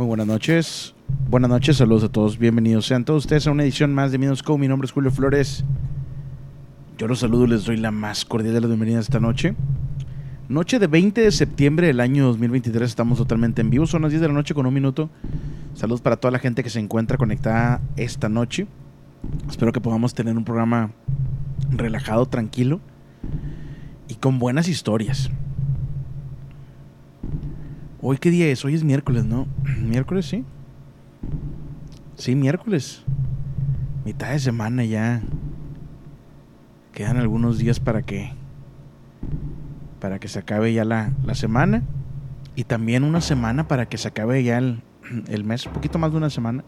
Muy buenas noches. Buenas noches, saludos a todos. Bienvenidos sean todos ustedes a una edición más de Minos Co. Mi nombre es Julio Flores. Yo los saludo les doy la más cordial de las bienvenidas esta noche. Noche de 20 de septiembre del año 2023. Estamos totalmente en vivo. Son las 10 de la noche con un minuto. Saludos para toda la gente que se encuentra conectada esta noche. Espero que podamos tener un programa relajado, tranquilo y con buenas historias. Hoy qué día es? Hoy es miércoles, ¿no? Miércoles, sí. Sí, miércoles. Mitad de semana ya. Quedan algunos días para que para que se acabe ya la, la semana y también una semana para que se acabe ya el, el mes, un poquito más de una semana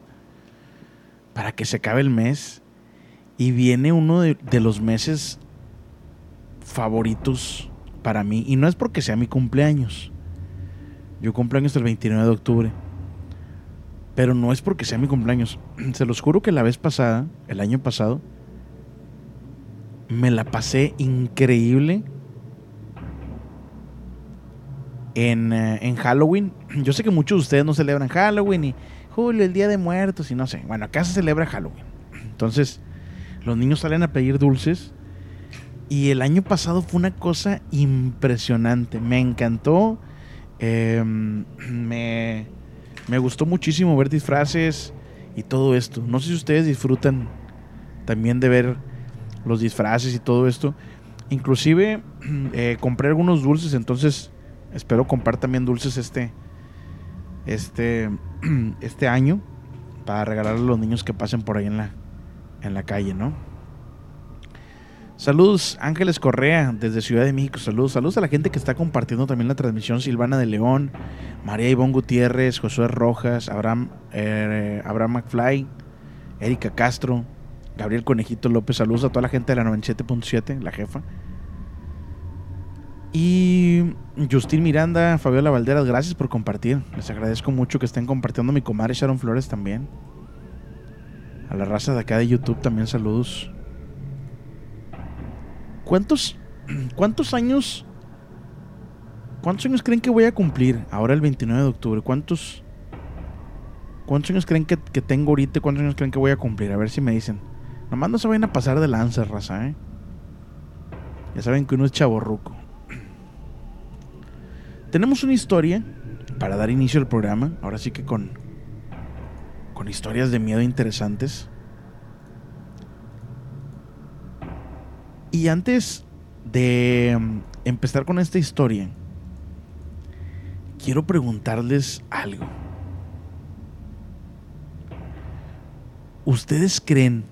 para que se acabe el mes y viene uno de, de los meses favoritos para mí y no es porque sea mi cumpleaños yo cumpleaños el 29 de octubre. Pero no es porque sea mi cumpleaños. Se los juro que la vez pasada, el año pasado, me la pasé increíble en, eh, en Halloween. Yo sé que muchos de ustedes no celebran Halloween y Julio, el Día de Muertos y no sé. Bueno, acá se celebra Halloween. Entonces, los niños salen a pedir dulces. Y el año pasado fue una cosa impresionante. Me encantó. Eh, me, me gustó muchísimo ver disfraces y todo esto. No sé si ustedes disfrutan también de ver los disfraces y todo esto. Inclusive eh, compré algunos dulces, entonces espero comprar también dulces este, este, este año para regalarle a los niños que pasen por ahí en la, en la calle, ¿no? Saludos, Ángeles Correa, desde Ciudad de México. Saludos, saludos a la gente que está compartiendo también la transmisión. Silvana de León, María Ivonne Gutiérrez, Josué Rojas, Abraham, eh, Abraham McFly, Erika Castro, Gabriel Conejito López. Saludos a toda la gente de la 97.7, la jefa. Y Justin Miranda, Fabiola Valderas, gracias por compartir. Les agradezco mucho que estén compartiendo mi comadre Sharon Flores también. A la raza de acá de YouTube también saludos. ¿Cuántos, ¿Cuántos años? ¿Cuántos años creen que voy a cumplir ahora el 29 de octubre? ¿Cuántos, cuántos años creen que, que tengo ahorita? ¿Cuántos años creen que voy a cumplir? A ver si me dicen. Nomás no se vayan a pasar de lanza, raza, ¿eh? Ya saben que uno es chaborruco. Tenemos una historia para dar inicio al programa. Ahora sí que con, con historias de miedo interesantes. Y antes de mm, empezar con esta historia, quiero preguntarles algo. ¿Ustedes creen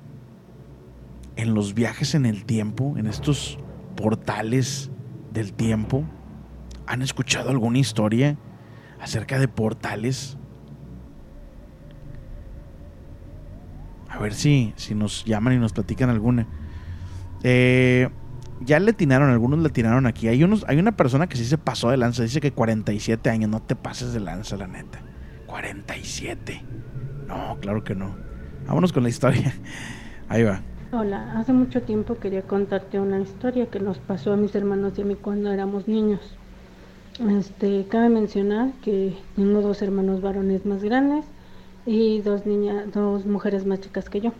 en los viajes en el tiempo, en estos portales del tiempo? ¿Han escuchado alguna historia acerca de portales? A ver si, si nos llaman y nos platican alguna. Eh, ya le tiraron, algunos le tiraron aquí. Hay unos, hay una persona que sí se pasó de lanza, dice que 47 años, no te pases de lanza, la neta. 47. No, claro que no. Vámonos con la historia. Ahí va. Hola, hace mucho tiempo quería contarte una historia que nos pasó a mis hermanos y a mí cuando éramos niños. Este, cabe mencionar que tengo dos hermanos varones más grandes y dos niñas, dos mujeres más chicas que yo.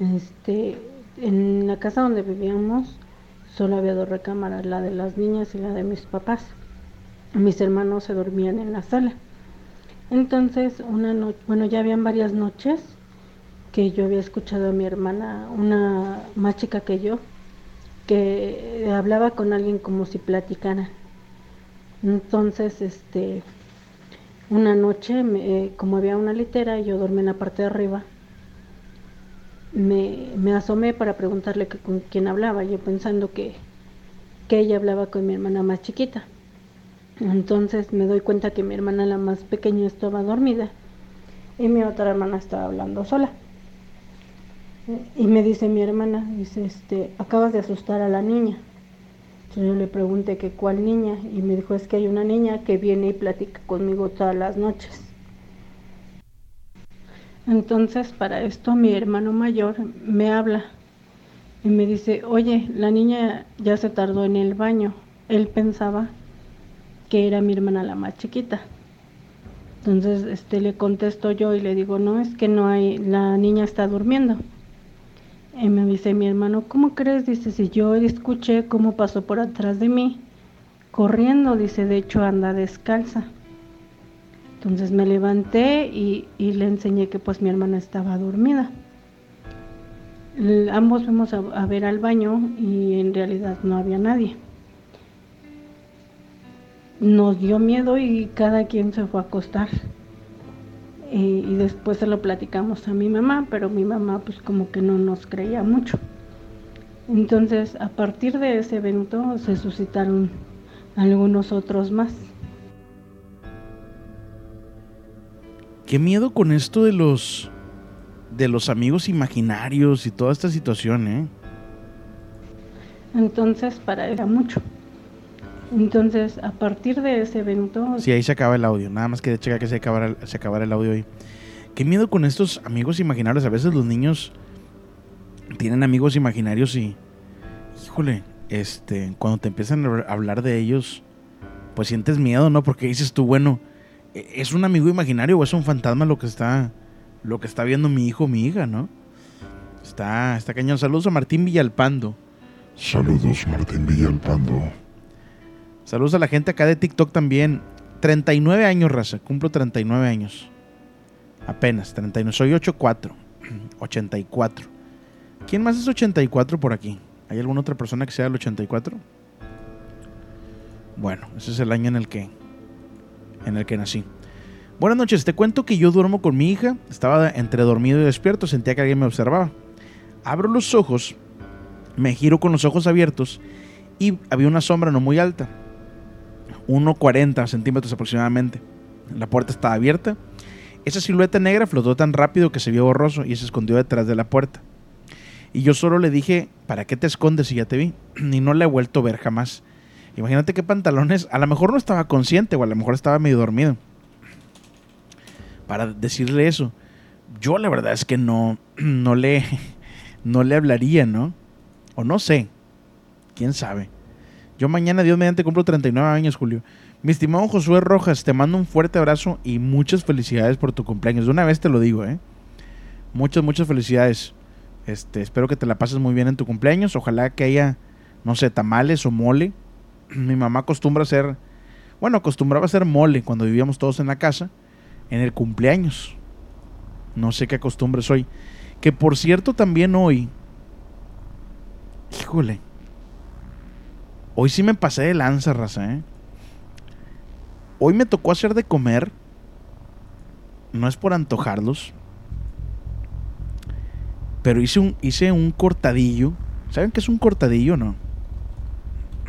Este, en la casa donde vivíamos solo había dos recámaras, la de las niñas y la de mis papás. Mis hermanos se dormían en la sala. Entonces, una noche, bueno, ya habían varias noches que yo había escuchado a mi hermana, una más chica que yo, que hablaba con alguien como si platicaran. Entonces, este, una noche, me, como había una litera yo dormí en la parte de arriba, me, me asomé para preguntarle que con quién hablaba, yo pensando que, que ella hablaba con mi hermana más chiquita. Entonces me doy cuenta que mi hermana la más pequeña estaba dormida y mi otra hermana estaba hablando sola. Y me dice mi hermana, dice, este, acabas de asustar a la niña. Entonces yo le pregunté que cuál niña y me dijo, es que hay una niña que viene y platica conmigo todas las noches. Entonces para esto mi hermano mayor me habla y me dice, oye, la niña ya se tardó en el baño. Él pensaba que era mi hermana la más chiquita. Entonces este, le contesto yo y le digo, no, es que no hay, la niña está durmiendo. Y me dice mi hermano, ¿cómo crees? Dice, si yo escuché cómo pasó por atrás de mí, corriendo, dice, de hecho anda descalza. Entonces me levanté y, le enseñé que pues mi hermana estaba dormida. ambos fuimos a, ver al baño y en realidad no había nadie. Nos dio miedo y cada quien se fue a acostar. Y, después se lo platicamos a mi mamá, pero mi mamá pues como que no nos creía mucho. Entonces a partir de ese evento se suscitaron algunos otros más. Qué miedo con esto de los de los amigos imaginarios y toda esta situación, ¿eh? Entonces para era mucho. Entonces, a partir de ese evento... Sí, ahí se acaba el audio. Nada más que checar que se acabara, se acabara el audio ahí. Qué miedo con estos amigos imaginarios. A veces los niños tienen amigos imaginarios y... Híjole, este, cuando te empiezan a hablar de ellos, pues sientes miedo, ¿no? Porque dices tú, bueno, ¿es un amigo imaginario o es un fantasma lo que está, lo que está viendo mi hijo o mi hija, ¿no? Está, está cañón. Saludos a Martín Villalpando. Saludos, Martín Villalpando. Saludos a la gente acá de TikTok también. 39 años, raza. Cumplo 39 años. Apenas, 39. Soy 84. 84. ¿Quién más es 84 por aquí? ¿Hay alguna otra persona que sea del 84? Bueno, ese es el año en el que en el que nací. Buenas noches, te cuento que yo duermo con mi hija. Estaba entre dormido y despierto, sentía que alguien me observaba. Abro los ojos, me giro con los ojos abiertos y había una sombra no muy alta 1,40 centímetros aproximadamente. La puerta estaba abierta. Esa silueta negra flotó tan rápido que se vio borroso y se escondió detrás de la puerta. Y yo solo le dije, ¿para qué te escondes si ya te vi? Y no la he vuelto a ver jamás. Imagínate qué pantalones, a lo mejor no estaba consciente o a lo mejor estaba medio dormido. Para decirle eso, yo la verdad es que no, no le, no le hablaría, ¿no? O no sé, quién sabe. Yo mañana, Dios mediante, cumplo 39 años, Julio. Mi estimado Josué Rojas, te mando un fuerte abrazo y muchas felicidades por tu cumpleaños. De una vez te lo digo, ¿eh? Muchas, muchas felicidades. Este, espero que te la pases muy bien en tu cumpleaños. Ojalá que haya, no sé, tamales o mole. Mi mamá acostumbra hacer, bueno, acostumbraba hacer mole cuando vivíamos todos en la casa, en el cumpleaños. No sé qué acostumbres hoy. Que por cierto, también hoy, híjole, Hoy sí me pasé de lanza, raza, ¿eh? Hoy me tocó hacer de comer. No es por antojarlos. Pero hice un, hice un cortadillo. ¿Saben qué es un cortadillo no?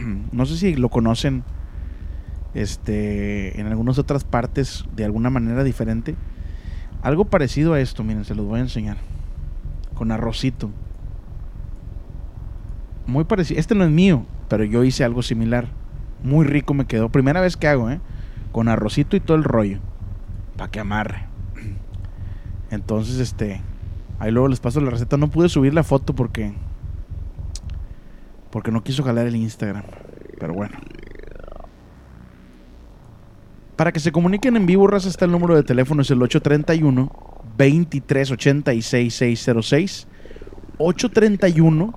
No sé si lo conocen este, en algunas otras partes de alguna manera diferente. Algo parecido a esto, miren, se los voy a enseñar. Con arrocito. Muy parecido. Este no es mío, pero yo hice algo similar. Muy rico me quedó. Primera vez que hago, ¿eh? Con arrocito y todo el rollo. Para que amarre. Entonces, este. Ahí luego les paso la receta. No pude subir la foto porque. Porque no quiso jalar el Instagram. Pero bueno. Para que se comuniquen en vivo, raza, está el número de teléfono, es el 831 2386 606 831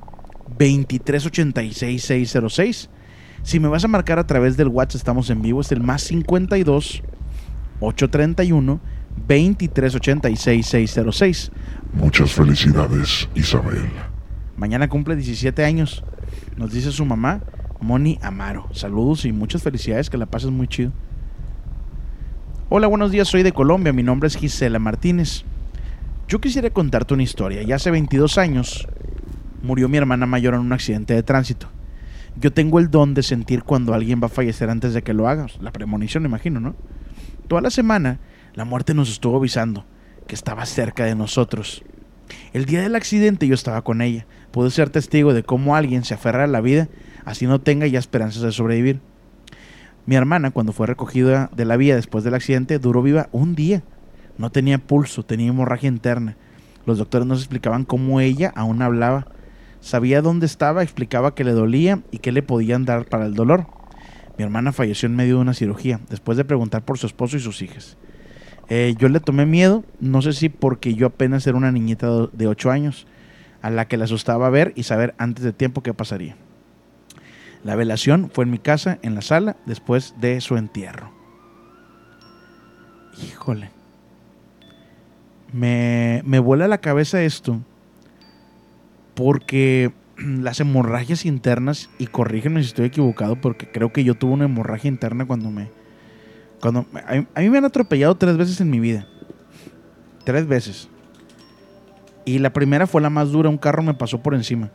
2386 606 Si me vas a marcar a través del WhatsApp, estamos en vivo, es el más 52 831 2386 606 Muchas felicidades, Isabel. Mañana cumple 17 años. Nos dice su mamá, Moni Amaro. Saludos y muchas felicidades, que la pases muy chido. Hola, buenos días, soy de Colombia, mi nombre es Gisela Martínez. Yo quisiera contarte una historia. Ya hace 22 años murió mi hermana mayor en un accidente de tránsito. Yo tengo el don de sentir cuando alguien va a fallecer antes de que lo haga. La premonición, imagino, ¿no? Toda la semana la muerte nos estuvo avisando que estaba cerca de nosotros. El día del accidente yo estaba con ella. Pude ser testigo de cómo alguien se aferra a la vida, así no tenga ya esperanzas de sobrevivir. Mi hermana, cuando fue recogida de la vía después del accidente, duró viva un día. No tenía pulso, tenía hemorragia interna. Los doctores nos explicaban cómo ella aún hablaba. Sabía dónde estaba, explicaba que le dolía y qué le podían dar para el dolor. Mi hermana falleció en medio de una cirugía, después de preguntar por su esposo y sus hijas. Eh, yo le tomé miedo, no sé si porque yo apenas era una niñita de 8 años, a la que le asustaba ver y saber antes de tiempo qué pasaría. La velación fue en mi casa, en la sala, después de su entierro. Híjole. Me, me vuela la cabeza esto porque las hemorragias internas, y corrígeme si estoy equivocado, porque creo que yo tuve una hemorragia interna cuando me, cuando, a, mí me han atropellado tres veces en mi vida. Tres veces. Y la primera fue la más dura, un carro me pasó por encima.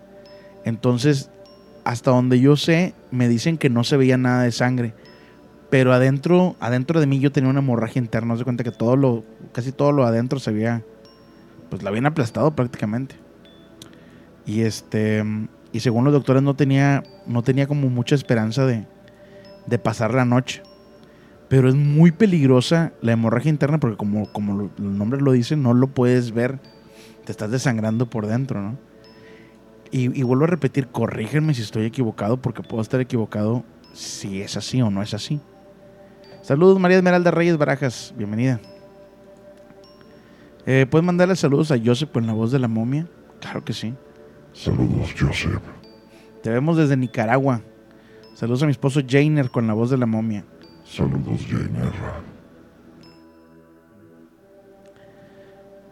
Entonces, hasta donde yo sé, me dicen que no se veía nada de sangre. Pero adentro, adentro de mí yo tenía una hemorragia interna. Se cuenta que todo lo, casi todo lo adentro se veía, pues la habían aplastado prácticamente. Y este, y según los doctores no tenía, no tenía como mucha esperanza de pasar la noche pero es muy peligrosa la hemorragia interna porque como, como el nombre lo dice, no lo puedes ver, te estás desangrando por dentro, ¿no? Y, vuelvo a repetir, corrígenme si estoy equivocado porque puedo estar equivocado si es así o no es así. Saludos María Esmeralda Reyes Barajas, bienvenida. Eh, ¿Puedes mandarle saludos a Joseph con la voz de la momia? Claro que sí. Saludos, Joseph. Te vemos desde Nicaragua. Saludos a mi esposo Jainer con la voz de la momia. Saludos, Jainer.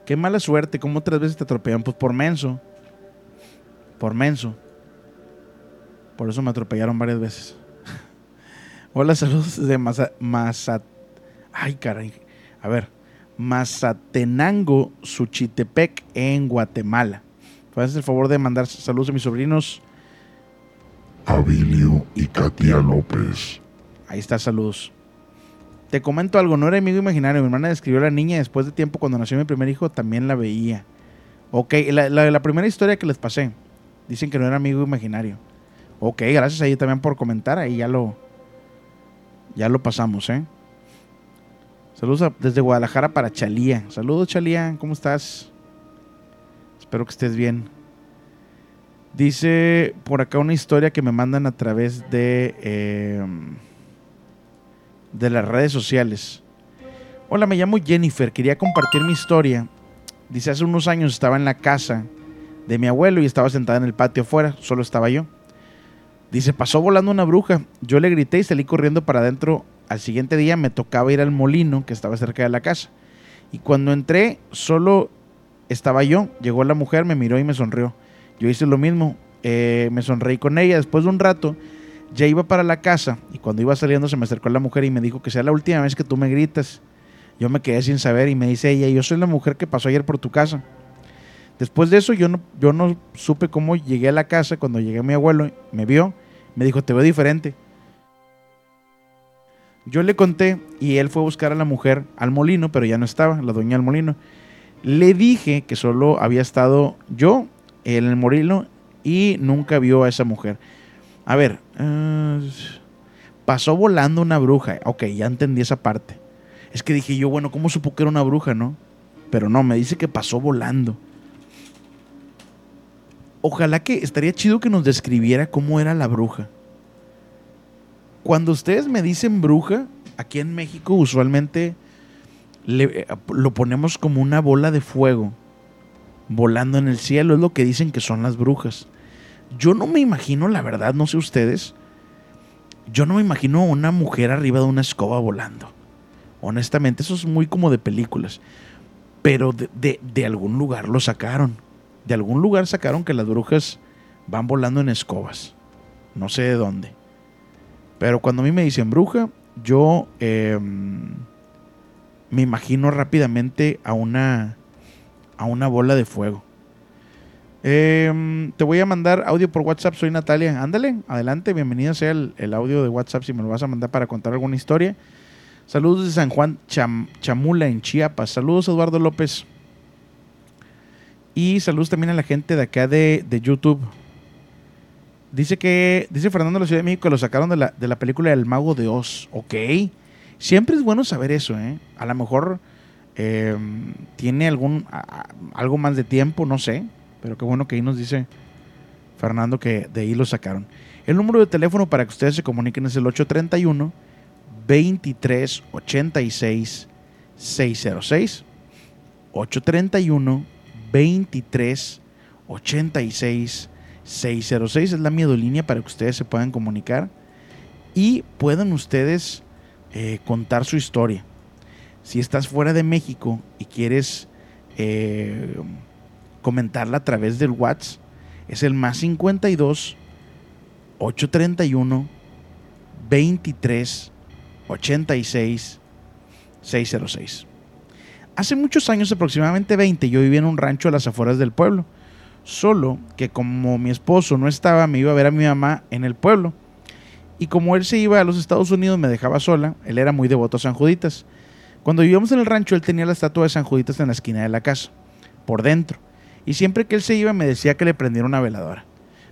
Qué mala suerte, ¿cómo tres veces te atropellan? Pues por menso. Por menso. Por eso me atropellaron varias veces. Hola, saludos desde Mazat... Ay, caray. A ver. Mazatenango, Suchitepec, en Guatemala. ¿Puedes el favor de mandar saludos a mis sobrinos? Abilio y Katia López. Ahí está, saludos. Te comento algo, no era amigo imaginario. Mi hermana describió a la niña después de tiempo cuando nació mi primer hijo, también la veía. Ok, la, primera historia que les pasé. Dicen que no era amigo imaginario. Ok, gracias a ella también por comentar. Ahí ya lo, ya lo pasamos, ¿eh? Saludos desde Guadalajara para Chalía. Saludos, Chalía, ¿cómo estás? Espero que estés bien. Dice por acá una historia que me mandan a través de. Eh, de las redes sociales. Hola, me llamo Jennifer, quería compartir mi historia. Dice, hace unos años estaba en la casa de mi abuelo y estaba sentada en el patio afuera, solo estaba yo. Dice, pasó volando una bruja. Yo le grité y salí corriendo para adentro. Al siguiente día me tocaba ir al molino que estaba cerca de la casa. Y cuando entré, solo estaba yo. Llegó la mujer, me miró y me sonrió. Yo hice lo mismo. Eh, me sonreí con ella. Después de un rato, ya iba para la casa y cuando iba saliendo se me acercó la mujer y me dijo que sea la última vez que tú me gritas. Yo me quedé sin saber y me dice ella, yo soy la mujer que pasó ayer por tu casa. Después de eso yo no, yo no supe cómo llegué a la casa. Cuando llegué mi abuelo me vio, me dijo, te veo diferente. Yo le conté y él fue a buscar a la mujer al molino, pero ya no estaba, la dueña del molino. Le dije que solo había estado yo en el molino y nunca vio a esa mujer. A ver, eh, pasó volando una bruja. Ok, ya entendí esa parte. Es que dije yo, bueno, ¿cómo supo que era una bruja, no? Pero no, me dice que pasó volando. Ojalá que estaría chido que nos describiera cómo era la bruja. Cuando ustedes me dicen bruja, aquí en México usualmente le- eh, lo ponemos como una bola de fuego volando en el cielo. Es lo que dicen que son las brujas. Yo no me imagino, la verdad, no sé ustedes. Yo no me imagino una mujer arriba de una escoba volando. Honestamente, eso es muy como de películas. Pero de, de- de algún lugar lo sacaron. De algún lugar sacaron que las brujas van volando en escobas. No sé de dónde. Pero cuando a mí me dicen bruja, yo eh, me imagino rápidamente a una, a una bola de fuego. Eh, te voy a mandar audio por WhatsApp, soy Natalia. Ándale, adelante, bienvenido sea el, el audio de WhatsApp si me lo vas a mandar para contar alguna historia. Saludos de San Juan Cham- Chamula en Chiapas. Saludos Eduardo López. Y saludos también a la gente de acá de, YouTube. Dice que, dice Fernando de la Ciudad de México que lo sacaron de la, de la película El Mago de Oz. Ok. Siempre es bueno saber eso, ¿eh? A lo mejor eh, tiene algún, algo más de tiempo, no sé. Pero qué bueno que ahí nos dice Fernando que de ahí lo sacaron. El número de teléfono para que ustedes se comuniquen es el 831 2386 606 831 23 86 606 es la miedolínea para que ustedes se puedan comunicar y puedan ustedes eh, contar su historia. Si estás fuera de México y quieres eh, comentarla a través del WhatsApp, es el más 52 831 23 86 606. Hace muchos años, aproximadamente 20, yo vivía en un rancho a las afueras del pueblo. Solo que como mi esposo no estaba, me iba a ver a mi mamá en el pueblo. Y como él se iba a los Estados Unidos, me dejaba sola. Él era muy devoto a San Juditas. Cuando vivíamos en el rancho, él tenía la estatua de San Juditas en la esquina de la casa, por dentro. Y siempre que él se iba, me decía que le prendiera una veladora.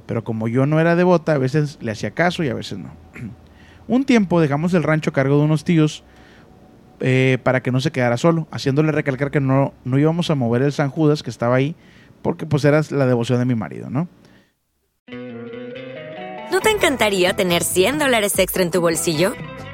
Pero como yo no era devota, a veces le hacía caso y a veces no. Un tiempo dejamos el rancho a cargo de unos tíos eh, para que no se quedara solo, haciéndole recalcar que no, no íbamos a mover el San Judas que estaba ahí, porque pues era la devoción de mi marido, ¿no? ¿No te encantaría tener 100 dólares extra en tu bolsillo?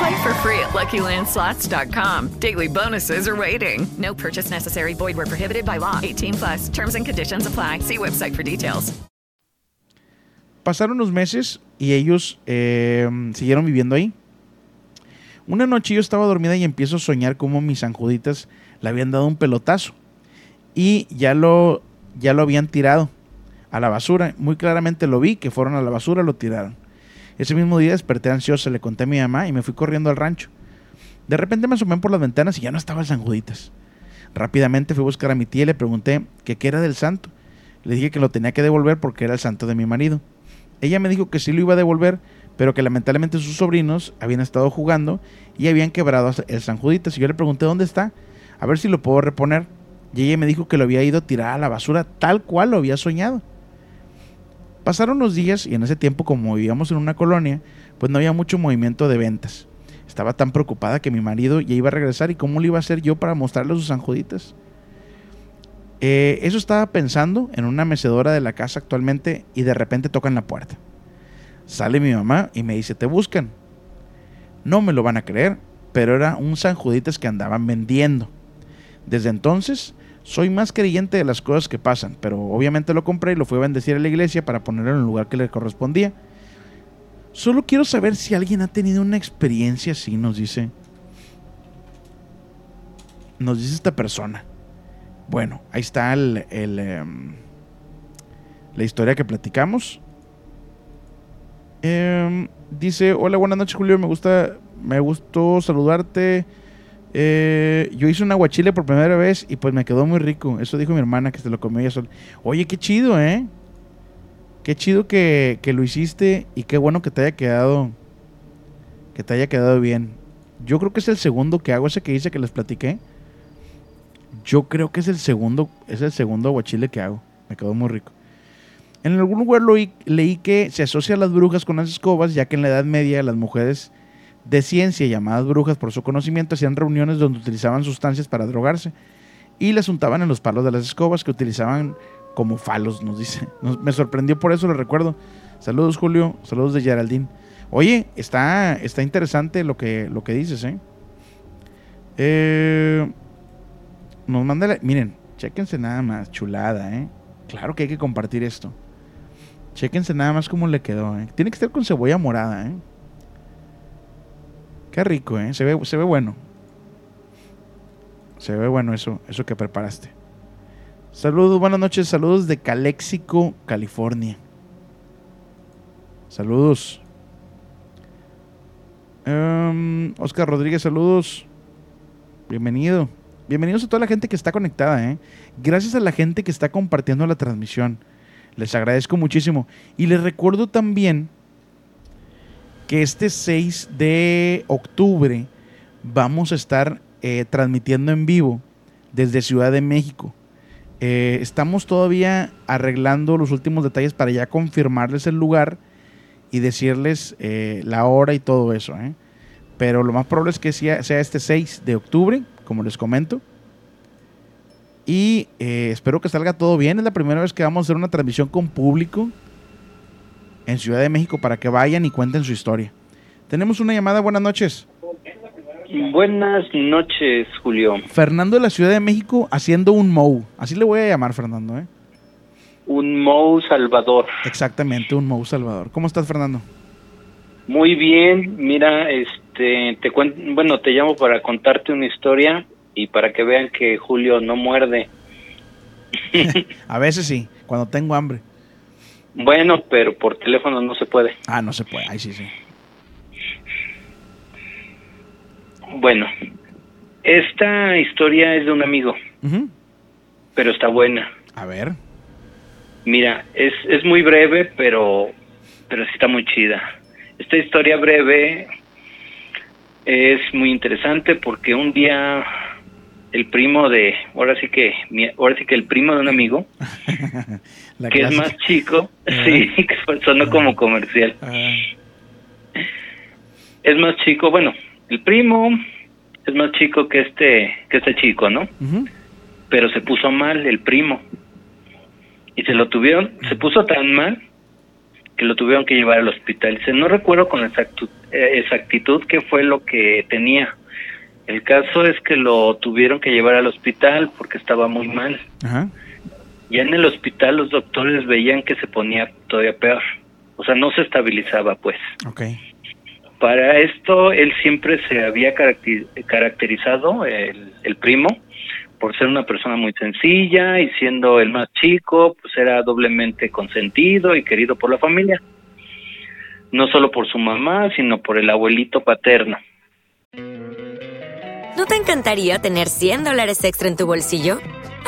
Play for free at LuckyLandSlots.com. Daily bonuses are waiting. No purchase necessary. Void were prohibited by law. 18 plus. Terms and conditions apply. See website for details. Pasaron unos meses y ellos eh, siguieron viviendo ahí. Una noche yo estaba dormida y empiezo a soñar como mis sanjuditas le habían dado un pelotazo y ya lo, ya lo habían tirado a la basura. Muy claramente lo vi, que fueron a la basura, lo tiraron. Ese mismo día desperté ansiosa, le conté a mi mamá y me fui corriendo al rancho. De repente me asomé por las ventanas y ya no estaba el San Juditas. Rápidamente fui a buscar a mi tía y le pregunté qué era del santo. Le dije que lo tenía que devolver porque era el santo de mi marido. Ella me dijo que sí lo iba a devolver, pero que lamentablemente sus sobrinos habían estado jugando y habían quebrado el San Juditas. Y yo le pregunté dónde está, a ver si lo puedo reponer. Y ella me dijo que lo había ido a tirar a la basura tal cual lo había soñado. Pasaron los días y en ese tiempo como vivíamos en una colonia, pues no había mucho movimiento de ventas. Estaba tan preocupada que mi marido ya iba a regresar y cómo le iba a hacer yo para mostrarle sus sanjuditas. Eh, eso estaba pensando en una mecedora de la casa actualmente y de repente tocan la puerta. Sale mi mamá y me dice, te buscan. No me lo van a creer, pero era un sanjuditas que andaban vendiendo. Desde entonces Soy más creyente de las cosas que pasan, pero obviamente lo compré y lo fui a bendecir a la iglesia para ponerlo en el lugar que le correspondía. Solo quiero saber si alguien ha tenido una experiencia así, nos dice. Nos dice esta persona. Bueno, ahí está el, em, la historia que platicamos. Em, dice, hola, buenas noches Julio, me gusta, me gustó saludarte. Eh, yo hice un aguachile por primera vez y pues me quedó muy rico. Eso dijo mi hermana que se lo comió ella sola. Oye, qué chido, ¿eh? Qué chido que, que lo hiciste y qué bueno que te haya quedado, que te haya quedado bien. Yo creo que es el segundo que hago, ese que hice que les platiqué. Yo creo que es el segundo, es el segundo aguachile que hago. Me quedó muy rico. En algún lugar lo leí que se asocia a las brujas con las escobas, ya que en la Edad Media las mujeres de ciencia, llamadas brujas por su conocimiento, hacían reuniones donde utilizaban sustancias para drogarse y las untaban en los palos de las escobas que utilizaban como falos, nos dice. Me sorprendió por eso, lo recuerdo. Saludos, Julio. Saludos de Geraldine. Oye, está, está interesante lo que, lo que dices, ¿eh? Eh, Nos manda la- Miren, chéquense nada más, chulada, ¿eh? Claro que hay que compartir esto. Chéquense nada más cómo le quedó, ¿eh? Tiene que estar con cebolla morada, ¿eh? Qué rico, ¿eh? Se ve, se ve bueno. Se ve bueno eso, eso que preparaste. Saludos, buenas noches, saludos de Calexico, California. Saludos. Em, Oscar Rodríguez, saludos. Bienvenido. Bienvenidos a toda la gente que está conectada, ¿eh? Gracias a la gente que está compartiendo la transmisión. Les agradezco muchísimo. Y les recuerdo también que este 6 de octubre vamos a estar eh, transmitiendo en vivo desde Ciudad de México. Eh, estamos todavía arreglando los últimos detalles para ya confirmarles el lugar y decirles eh, la hora y todo eso. Pero lo más probable es que sea, sea este 6 de octubre, como les comento. Y espero que salga todo bien. Es la primera vez que vamos a hacer una transmisión con público en Ciudad de México para que vayan y cuenten su historia. Tenemos una llamada. Buenas noches. Buenas noches, Julio. Fernando de la Ciudad de México haciendo un MOU. Así le voy a llamar, Fernando. ¿eh? Un Mou Salvador. Exactamente, un MOU Salvador. ¿Cómo estás, Fernando? Muy bien, mira, este, te cuen- bueno, te llamo para contarte una historia y para que vean que Julio no muerde. a veces sí, cuando tengo hambre. Bueno, pero por teléfono no se puede. Ah, no se puede. Ahí sí, sí. Bueno, esta historia es de un amigo, pero está buena. A ver. Mira, es, es muy breve, pero, pero sí está muy chida. Esta historia breve es muy interesante porque un día el primo de, ahora sí que, ahora sí que el primo de un amigo, La que es más chico, sí, que sonó como comercial. Es más chico, bueno, el primo es más chico que este, que este chico, ¿no? pero se puso mal el primo. Y se lo tuvieron, se puso tan mal que lo tuvieron que llevar al hospital. Dice, no recuerdo con exactu- eh, exactitud qué fue lo que tenía. El caso es que lo tuvieron que llevar al hospital porque estaba muy mal. Ajá. Ya en el hospital los doctores veían que se ponía todavía peor. O sea, no se estabilizaba, pues. Ok. Para esto, él siempre se había caracterizado, el, el primo, por ser una persona muy sencilla y siendo el más chico, pues era doblemente consentido y querido por la familia. No solo por su mamá, sino por el abuelito paterno. ¿No te encantaría tener 100 dólares extra en tu bolsillo?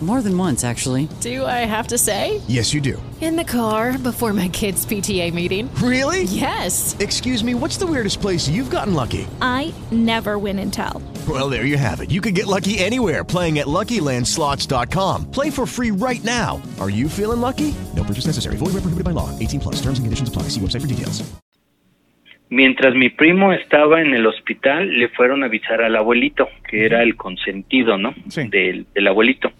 More than once, actually. Do I have to say? Yes, you do. In the car before my kids' PTA meeting. Really? Yes. Excuse me, what's the weirdest place you've gotten lucky? I never win and tell. Well, there you have it. You can get lucky anywhere playing at LuckyLandSlots.com. Play for free right now. Are you feeling lucky? No purchase necessary. Void where prohibited by law. 18 plus. Terms and conditions apply. See website for details. Mientras mi primo estaba en el hospital, le fueron a avisar al abuelito, que era el consentido, ¿no? Del, del abuelito.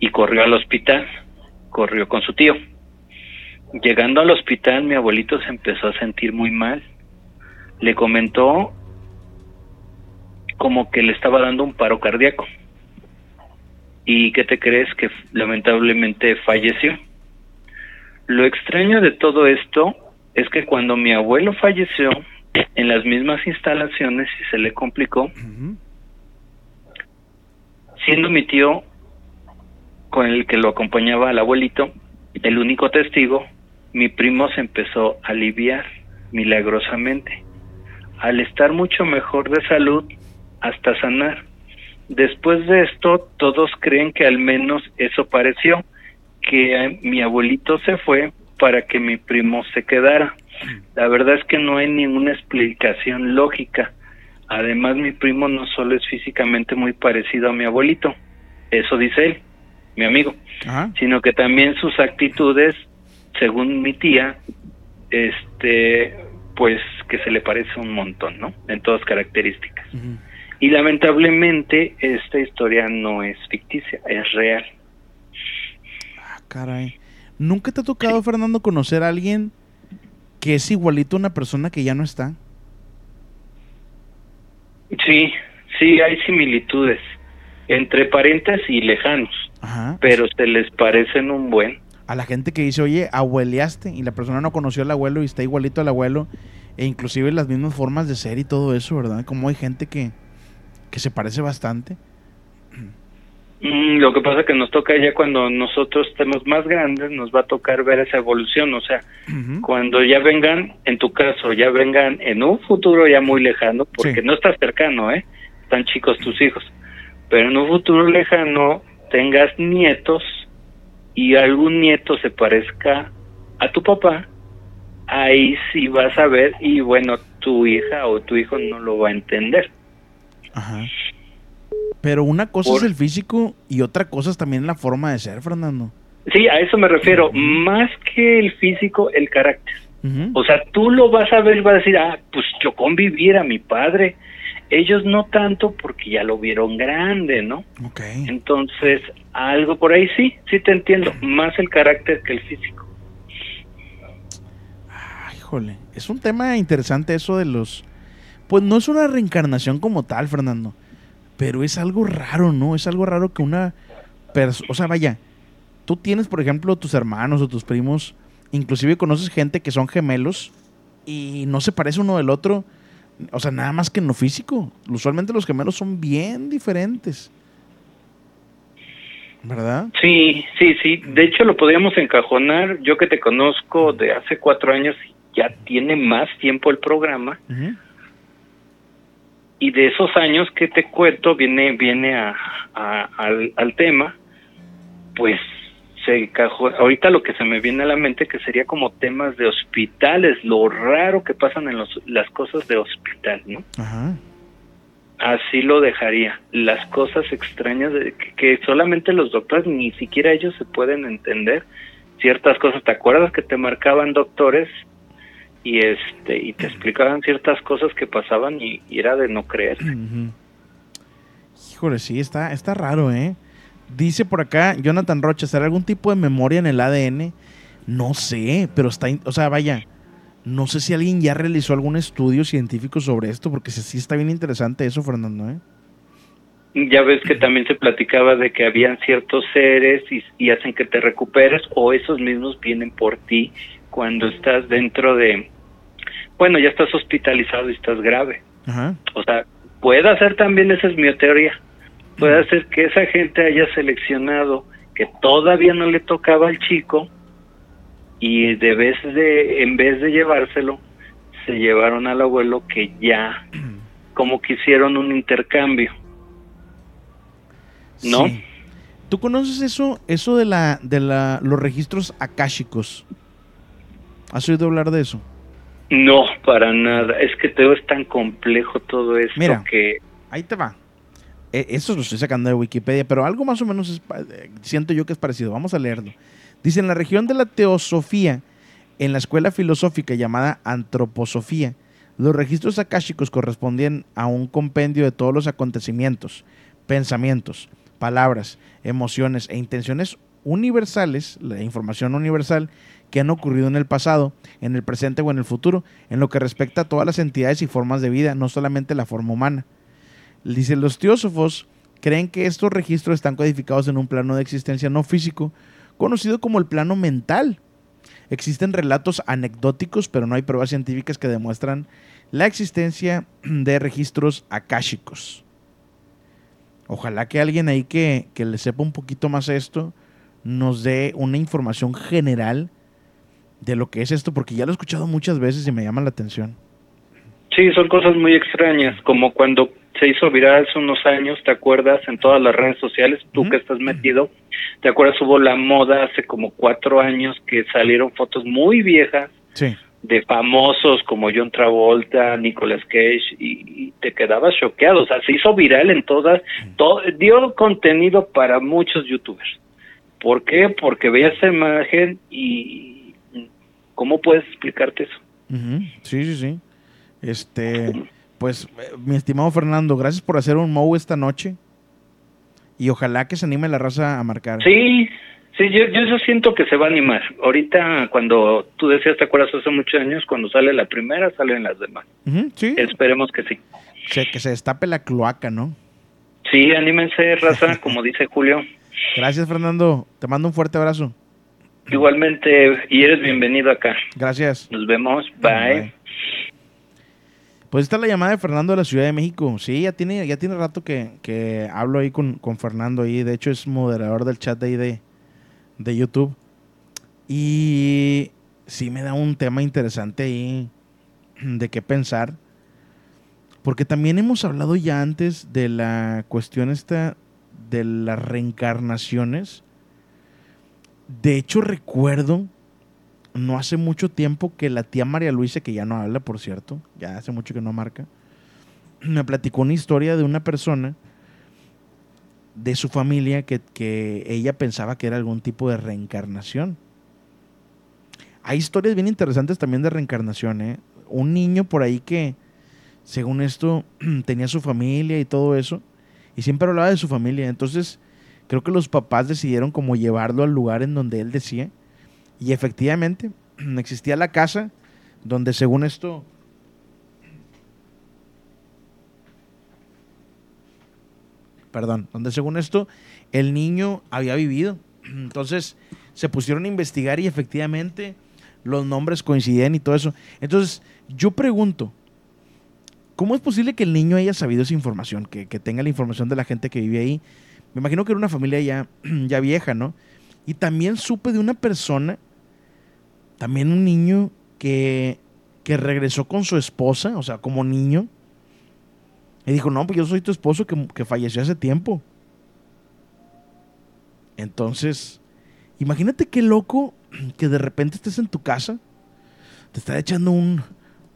Y corrió al hospital, corrió con su tío. Llegando al hospital, mi abuelito se empezó a sentir muy mal. Le comentó como que le estaba dando un paro cardíaco. ¿Y qué te crees? Que lamentablemente falleció. Lo extraño de todo esto es que cuando mi abuelo falleció, en las mismas instalaciones y se le complicó, siendo mi tío con el que lo acompañaba al abuelito, el único testigo, mi primo se empezó a aliviar milagrosamente. Al estar mucho mejor de salud, hasta sanar. Después de esto, todos creen que al menos eso pareció, que mi abuelito se fue para que mi primo se quedara. La verdad es que no hay ninguna explicación lógica. Además, mi primo no solo es físicamente muy parecido a mi abuelito, eso dice él, mi amigo, sino que también sus actitudes, según mi tía, este, pues que se le parece un montón, ¿no? En todas características. Y lamentablemente esta historia no es ficticia, es real. Ah, caray. ¿Nunca te ha tocado, Fernando, conocer a alguien que es igualito a una persona que ya no está? Sí, sí, hay similitudes entre parientes y lejanos, pero se les parecen un buen. A la gente que dice, oye, abueleaste y la persona no conoció al abuelo y está igualito al abuelo, e inclusive las mismas formas de ser y todo eso, ¿verdad? Como hay gente que, que se parece bastante. Mm, lo que pasa que nos toca ya cuando nosotros estemos más grandes, nos va a tocar ver esa evolución, o sea, cuando ya vengan, en tu caso, ya vengan en un futuro ya muy lejano, porque no está cercano, ¿eh? Están chicos tus hijos, pero en un futuro lejano tengas nietos y algún nieto se parezca a tu papá, ahí sí vas a ver y bueno, tu hija o tu hijo no lo va a entender. Ajá. Pero una cosa es el físico y otra cosa es también la forma de ser, Fernando. Sí, a eso me refiero. Más que el físico, el carácter. O sea, tú lo vas a ver y vas a decir, ah, pues yo convivir a mi padre. Ellos no tanto porque ya lo vieron grande, ¿no? Ok. Entonces, algo por ahí sí, sí te entiendo. Más el carácter que el físico. Ay, híjole, es un tema interesante eso de los... Pues no es una reencarnación como tal, Fernando pero es algo raro, ¿no? Es algo raro que una persona, o sea, vaya, tú tienes, por ejemplo, tus hermanos o tus primos, inclusive conoces gente que son gemelos y no se parece uno del otro, o sea, nada más que en lo físico. Usualmente los gemelos son bien diferentes. ¿Verdad? Sí, sí, sí. De hecho, lo podríamos encajonar. Yo que te conozco de hace cuatro años, ya tiene más tiempo el programa y de esos años que te cuento viene viene a, al, al, tema pues ahorita lo que se me viene a la mente que sería como temas de hospitales lo raro que pasan en los, las cosas de hospital no así lo dejaría. Las cosas extrañas de, que, que solamente los doctores ni siquiera ellos se pueden entender. Ciertas cosas te acuerdas que te marcaban doctores y este y te explicaban ciertas cosas que pasaban y, era de no creer. Híjole, sí, está, está raro, ¿eh? Dice por acá Jonathan Rocha, ¿será algún tipo de memoria en el ADN? No sé, pero está, o sea, vaya, no sé si alguien ya realizó algún estudio científico sobre esto, porque sí está bien interesante eso, Fernando, ¿eh? Ya ves que también se platicaba de que habían ciertos seres y, y hacen que te recuperes o esos mismos vienen por ti cuando estás dentro de, bueno, ya estás hospitalizado y estás grave. O sea, puede ser también, esa es mi teoría, puede ser que esa gente haya seleccionado que todavía no le tocaba al chico y de vez de en vez de llevárselo se llevaron al abuelo que ya como que hicieron un intercambio ¿no? Sí. ¿Tú conoces eso, eso de la, de la, los registros akáshicos? ¿Has oído hablar de eso? No, para nada. Es que todo es tan complejo todo esto Mira. que Ahí te va. Eh, Eso lo estoy sacando de Wikipedia, pero algo más o menos es eh, siento yo que es parecido. Vamos a leerlo. Dice, en la región de la teosofía, en la escuela filosófica llamada antroposofía, los registros akáshicos corresponden a un compendio de todos los acontecimientos, pensamientos, palabras, emociones e intenciones universales, la información universal, que han ocurrido en el pasado, en el presente o en el futuro, en lo que respecta a todas las entidades y formas de vida, no solamente la forma humana. Dice, los teósofos creen que estos registros están codificados en un plano de existencia no físico, conocido como el plano mental. Existen relatos anecdóticos, pero no hay pruebas científicas que demuestran la existencia de registros akáshicos. Ojalá que alguien ahí que, que le sepa un poquito más esto nos dé una información general de lo que es esto, porque ya lo he escuchado muchas veces y me llama la atención. sí, son cosas muy extrañas, como cuando se hizo viral hace unos años, ¿te acuerdas? En todas las redes sociales, tú que estás metido, ¿te acuerdas? Hubo la moda hace como cuatro años que salieron fotos muy viejas Sí. de famosos como John Travolta, Nicolas Cage y, y te quedabas choqueado, o sea, se hizo viral en todas, todo, dio contenido para muchos youtubers. ¿Por qué? Porque veías esa imagen y ¿cómo puedes explicarte eso? Sí, sí, sí. Este, pues, eh, mi estimado Fernando, gracias por hacer un mow esta noche. Y ojalá que se anime la raza a marcar. Sí, sí, yo, yo, siento que se va a animar. Ahorita cuando tú decías, ¿te acuerdas hace muchos años? Cuando sale la primera, salen las demás. Sí. Esperemos que sí. Se- que se destape la cloaca, ¿no? Sí, anímense, raza, como dice Julio. Gracias, Fernando. Te mando un fuerte abrazo. Igualmente, y eres bienvenido acá. Gracias. Nos vemos, bye. Pues esta es la llamada de Fernando de la Ciudad de México. Sí, ya tiene, ya tiene rato que, que hablo ahí con, con Fernando ahí. De hecho, es moderador del chat de ahí de, de YouTube. Y sí me da un tema interesante ahí de qué pensar. Porque también hemos hablado ya antes de la cuestión esta de las reencarnaciones. De hecho, recuerdo no hace mucho tiempo que la tía María Luisa, que ya no habla, por cierto, ya hace mucho que no marca, me platicó una historia de una persona de su familia que, que ella pensaba que era algún tipo de reencarnación. Hay historias bien interesantes también de reencarnación, ¿eh? Un niño por ahí que, según esto, tenía su familia y todo eso, y siempre hablaba de su familia. Entonces, creo que los papás decidieron como llevarlo al lugar en donde él decía. Y efectivamente, existía la casa donde según esto... Perdón, donde según esto el niño había vivido. Entonces se pusieron a investigar y efectivamente los nombres coincidían y todo eso. Entonces yo pregunto, ¿cómo es posible que el niño haya sabido esa información? Que, que tenga la información de la gente que vive ahí. Me imagino que era una familia ya, ya vieja, ¿no? Y también supe de una persona también un niño que, que regresó con su esposa, o sea, como niño, y dijo, no, pues yo soy tu esposo que, que falleció hace tiempo. Entonces, imagínate qué loco que de repente estés en tu casa, te está echando un,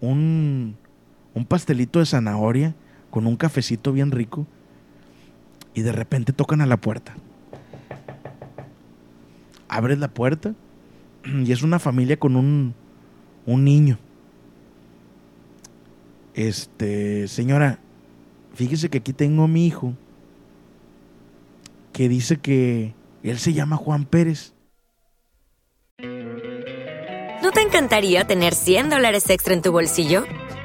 un, un pastelito de zanahoria con un cafecito bien rico, y de repente tocan a la puerta. Abres la puerta y es una familia con un, un niño. Este, señora, fíjese que aquí tengo a mi hijo que dice que él se llama Juan Pérez. ¿No te encantaría tener 100 dólares extra en tu bolsillo?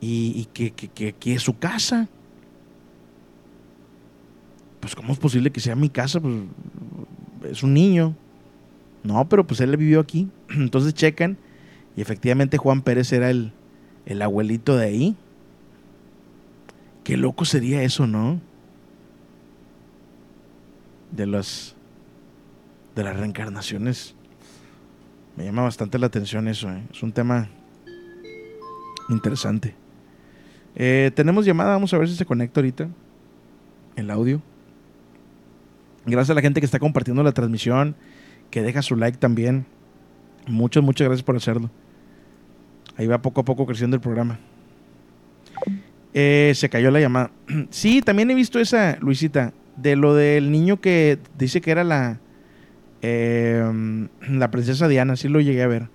Y, que, que, que aquí es su casa. Pues, ¿cómo es posible que sea mi casa? Pues, es un niño. No, pero pues él vivió aquí. Entonces checan. Y efectivamente Juan Pérez era el, el abuelito de ahí. Qué loco sería eso, ¿no? De las. De las reencarnaciones. Me llama bastante la atención eso, ¿eh? Es un tema interesante. Eh, tenemos llamada, vamos a ver si se conecta ahorita. El audio. Gracias a la gente que está compartiendo la transmisión, que deja su like también. Muchas, muchas gracias por hacerlo. Ahí va poco a poco creciendo el programa. Eh, se cayó la llamada. Sí, también he visto esa, Luisita, de lo del niño que dice que era la, eh, la princesa Diana. Sí lo llegué a ver.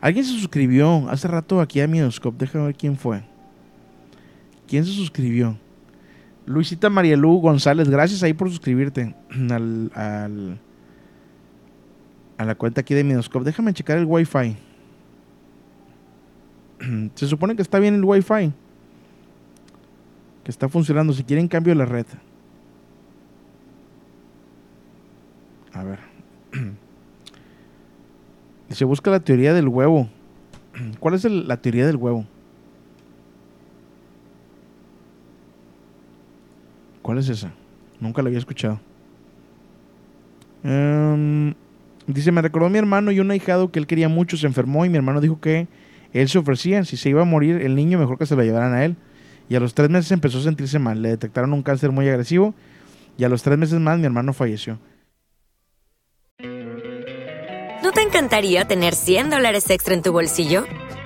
Alguien se suscribió hace rato aquí a Midoscope. Déjame ver quién fue. ¿Quién se suscribió? Luisita Marielú González, gracias ahí por suscribirte al, a la cuenta aquí de Midoscope. Déjame checar el Wi-Fi. Se supone que está bien el Wi-Fi. Que está funcionando. Si quieren cambio la red. A ver. Se busca la teoría del huevo. ¿Cuál es la teoría del huevo? ¿Cuál es esa? Nunca la había escuchado. Em, dice, me recordó mi hermano y un ahijado que él quería mucho, se enfermó y mi hermano dijo que él se ofrecía, si se iba a morir el niño, mejor que se lo llevaran a él. Y a los tres meses empezó a sentirse mal, le detectaron un cáncer muy agresivo y a los tres meses más mi hermano falleció. ¿No te encantaría tener 100 dólares extra en tu bolsillo?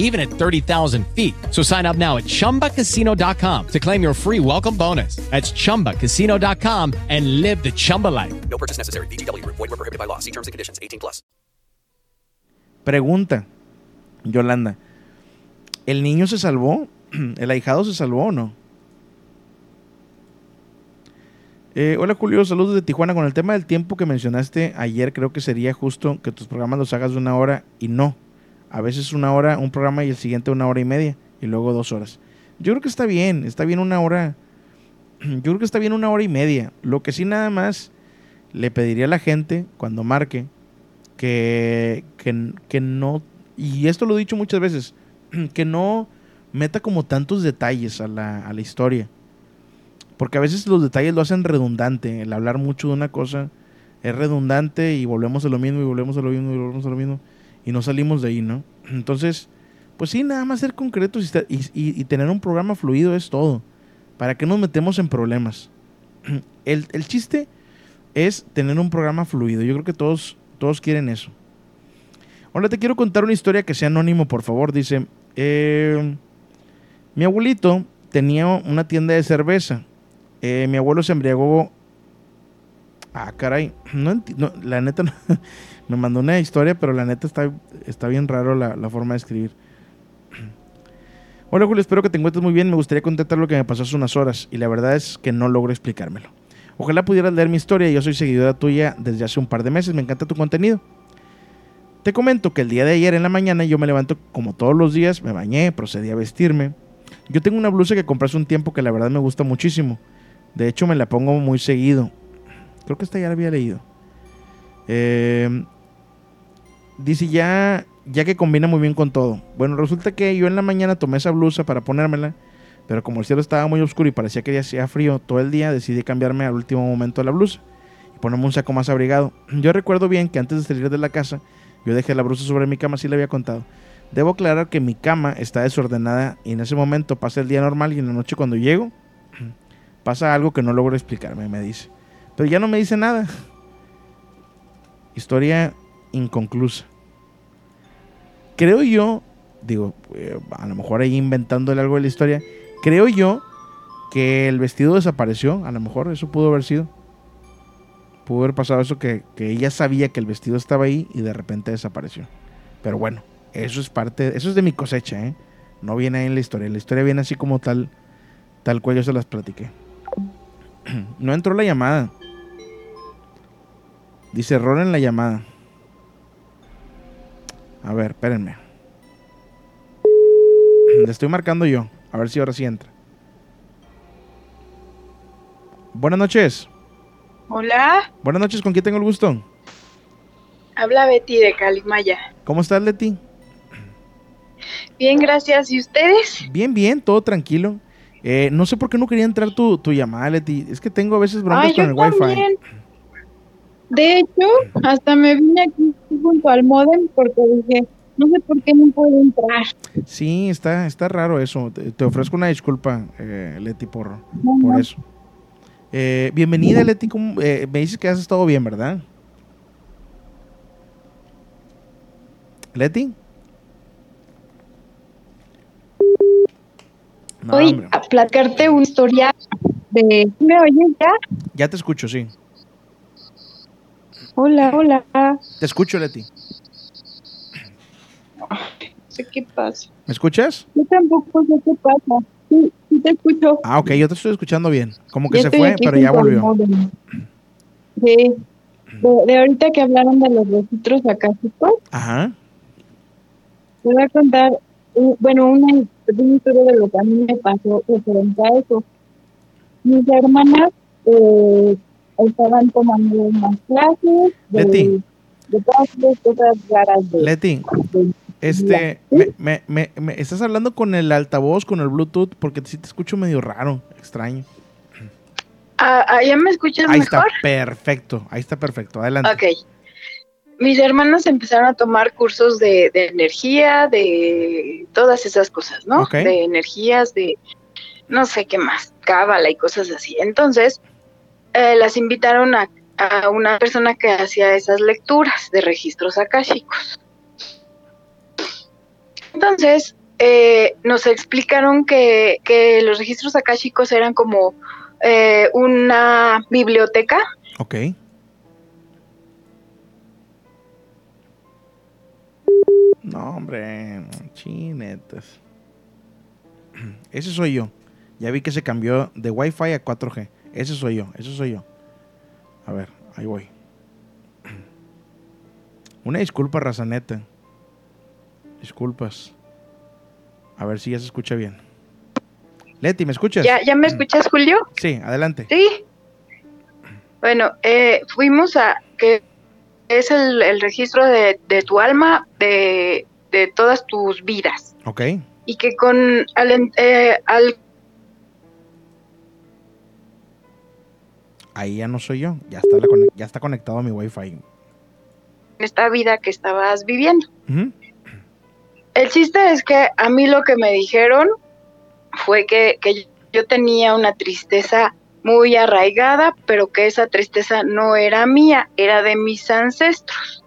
even at 30,000 feet. So sign up now at chumbacasino.com to claim your free welcome bonus. That's chumbacasino.com and live the Chumba life. No purchase necessary. VGW Group. Void were prohibited by law. See terms and conditions. 18 plus. Pregunta, Yolanda, ¿el niño se salvó? ¿El ahijado se salvó o no? Eh, hola Julio, saludos de Tijuana. Con el tema del tiempo que mencionaste ayer, creo que sería justo que tus programas los hagas de una hora y no. A veces una hora, un programa y el siguiente una hora y media y luego dos horas. Yo creo que está bien, está bien una hora. Yo creo que está bien una hora y media. Lo que sí nada más le pediría a la gente cuando marque que, que, que no, y esto lo he dicho muchas veces, que no meta como tantos detalles a la, a la historia. Porque a veces los detalles lo hacen redundante. El hablar mucho de una cosa es redundante y volvemos a lo mismo y volvemos a lo mismo y volvemos a lo mismo y no salimos de ahí, ¿no? Entonces, pues sí, nada más ser concretos y, tener un programa fluido es todo. ¿Para qué nos metemos en problemas? El, chiste es tener un programa fluido. Yo creo que todos, todos quieren eso. Hola, te quiero contar una historia que sea anónimo, por favor. Dice, eh, mi abuelito tenía una tienda de cerveza. Eh, mi abuelo se embriagó. Ah, caray. No no, la neta, no- me mandó una historia, pero la neta está, está bien raro la, la forma de escribir. Hola Julio, espero que te encuentres muy bien. Me gustaría contar lo que me pasó hace unas horas y la verdad es que no logro explicármelo. Ojalá pudieras leer mi historia. Yo soy seguidora tuya desde hace un par de meses. Me encanta tu contenido. Te comento que el día de ayer en la mañana yo me levanto como todos los días, me bañé, procedí a vestirme. Yo tengo una blusa que compré hace un tiempo que la verdad me gusta muchísimo. De hecho me la pongo muy seguido. Creo que esta ya la había leído. Eh, dice ya, ya que combina muy bien con todo. Bueno, resulta que yo en la mañana tomé esa blusa para ponérmela, pero como el cielo estaba muy oscuro y parecía que ya hacía frío todo el día, decidí cambiarme al último momento la blusa y ponerme un saco más abrigado. Yo recuerdo bien que antes de salir de la casa, yo dejé la blusa sobre mi cama, así le había contado. Debo aclarar que mi cama está desordenada y en ese momento pasa el día normal y en la noche cuando llego pasa algo que no logro explicarme, me dice. Pero ya no me dice nada. Historia inconclusa. Creo yo, digo, eh, a lo mejor ahí inventándole algo de la historia, creo yo que el vestido desapareció, a lo mejor eso pudo haber sido. Pudo haber pasado eso que, que ella sabía que el vestido estaba ahí y de repente desapareció. Pero bueno, eso es parte, eso es de mi cosecha, ¿eh? No viene ahí en la historia. La historia viene así como tal, tal cual yo se las platiqué. no entró la llamada. Dice error en la llamada. A ver, espérenme. Le estoy marcando yo. A ver si ahora sí entra. Buenas noches. Hola, Buenas noches, ¿con quién tengo el gusto? habla Betty de Calimaya. ¿Cómo estás, Leti? Bien, gracias. ¿Y ustedes? Bien, bien, todo tranquilo. Eh, no sé por qué no quería entrar tu, tu llamada, Leti. Es que tengo a veces broncas Ay, con yo el wifi. De hecho, hasta me vine aquí junto al modem porque dije, no sé por qué no puedo entrar. Sí, está, está raro eso. Te, te ofrezco una disculpa, eh, Leti, por, No, por no. eso. Eh, bienvenida, Leti. ¿cómo- eh, me dices que has estado bien, ¿verdad? ¿Leti? No, Voy hombre. a platicarte una historia de... ¿Me oyes ya? Ya te escucho, sí. Hola, hola. Te escucho, Leti. sé qué pasa. ¿Me escuchas? Yo tampoco sé qué pasa. Sí, sí te escucho. Ah, ok, yo te estoy escuchando bien. Como que se fue, pero ya volvió. Sí. De, de ahorita que hablaron de los registros acásicos, Ajá. te voy a contar, bueno, una, una historia de lo que a mí me pasó referente a eso. Mis hermanas eh, estaban tomando unas clases de, Leti. de todas las cosas raras de... Leti, este, me, me, me, me- estás hablando con el altavoz, con el Bluetooth, porque sí te escucho medio raro, extraño. Ah, ah, ¿Ya me escuchas Ahí está, mejor? perfecto, ahí está perfecto, adelante. Ok. Mis hermanos empezaron a tomar cursos de, de energía, de todas esas cosas, ¿no? De energías, de no sé qué más, cábala y cosas así. Entonces, eh, las invitaron a, a una persona que hacía esas lecturas de registros akáshicos. Entonces, eh, nos explicaron que, que los registros akáshicos eran como eh, una biblioteca Ok. No, hombre, chinetas. Ese soy yo. Ya vi que se cambió de Wi-Fi a 4G. Ese soy yo, ese soy yo. A ver, ahí voy. Una disculpa, razaneta. Disculpas. A ver si ya se escucha bien. Leti, ¿me escuchas? ¿Ya, ¿Ya me escuchas, Julio? Sí, adelante. Sí. Bueno, eh, fuimos a que es el, el registro de, de tu alma, de, de todas tus vidas. Ok. Y que con al, eh, al Ahí ya no soy yo. Ya está, la ya está conectado a mi Wi-Fi. esta vida que estabas viviendo. El chiste es que a mí lo que me dijeron fue que, que yo tenía una tristeza muy arraigada, pero que esa tristeza no era mía, era de mis ancestros.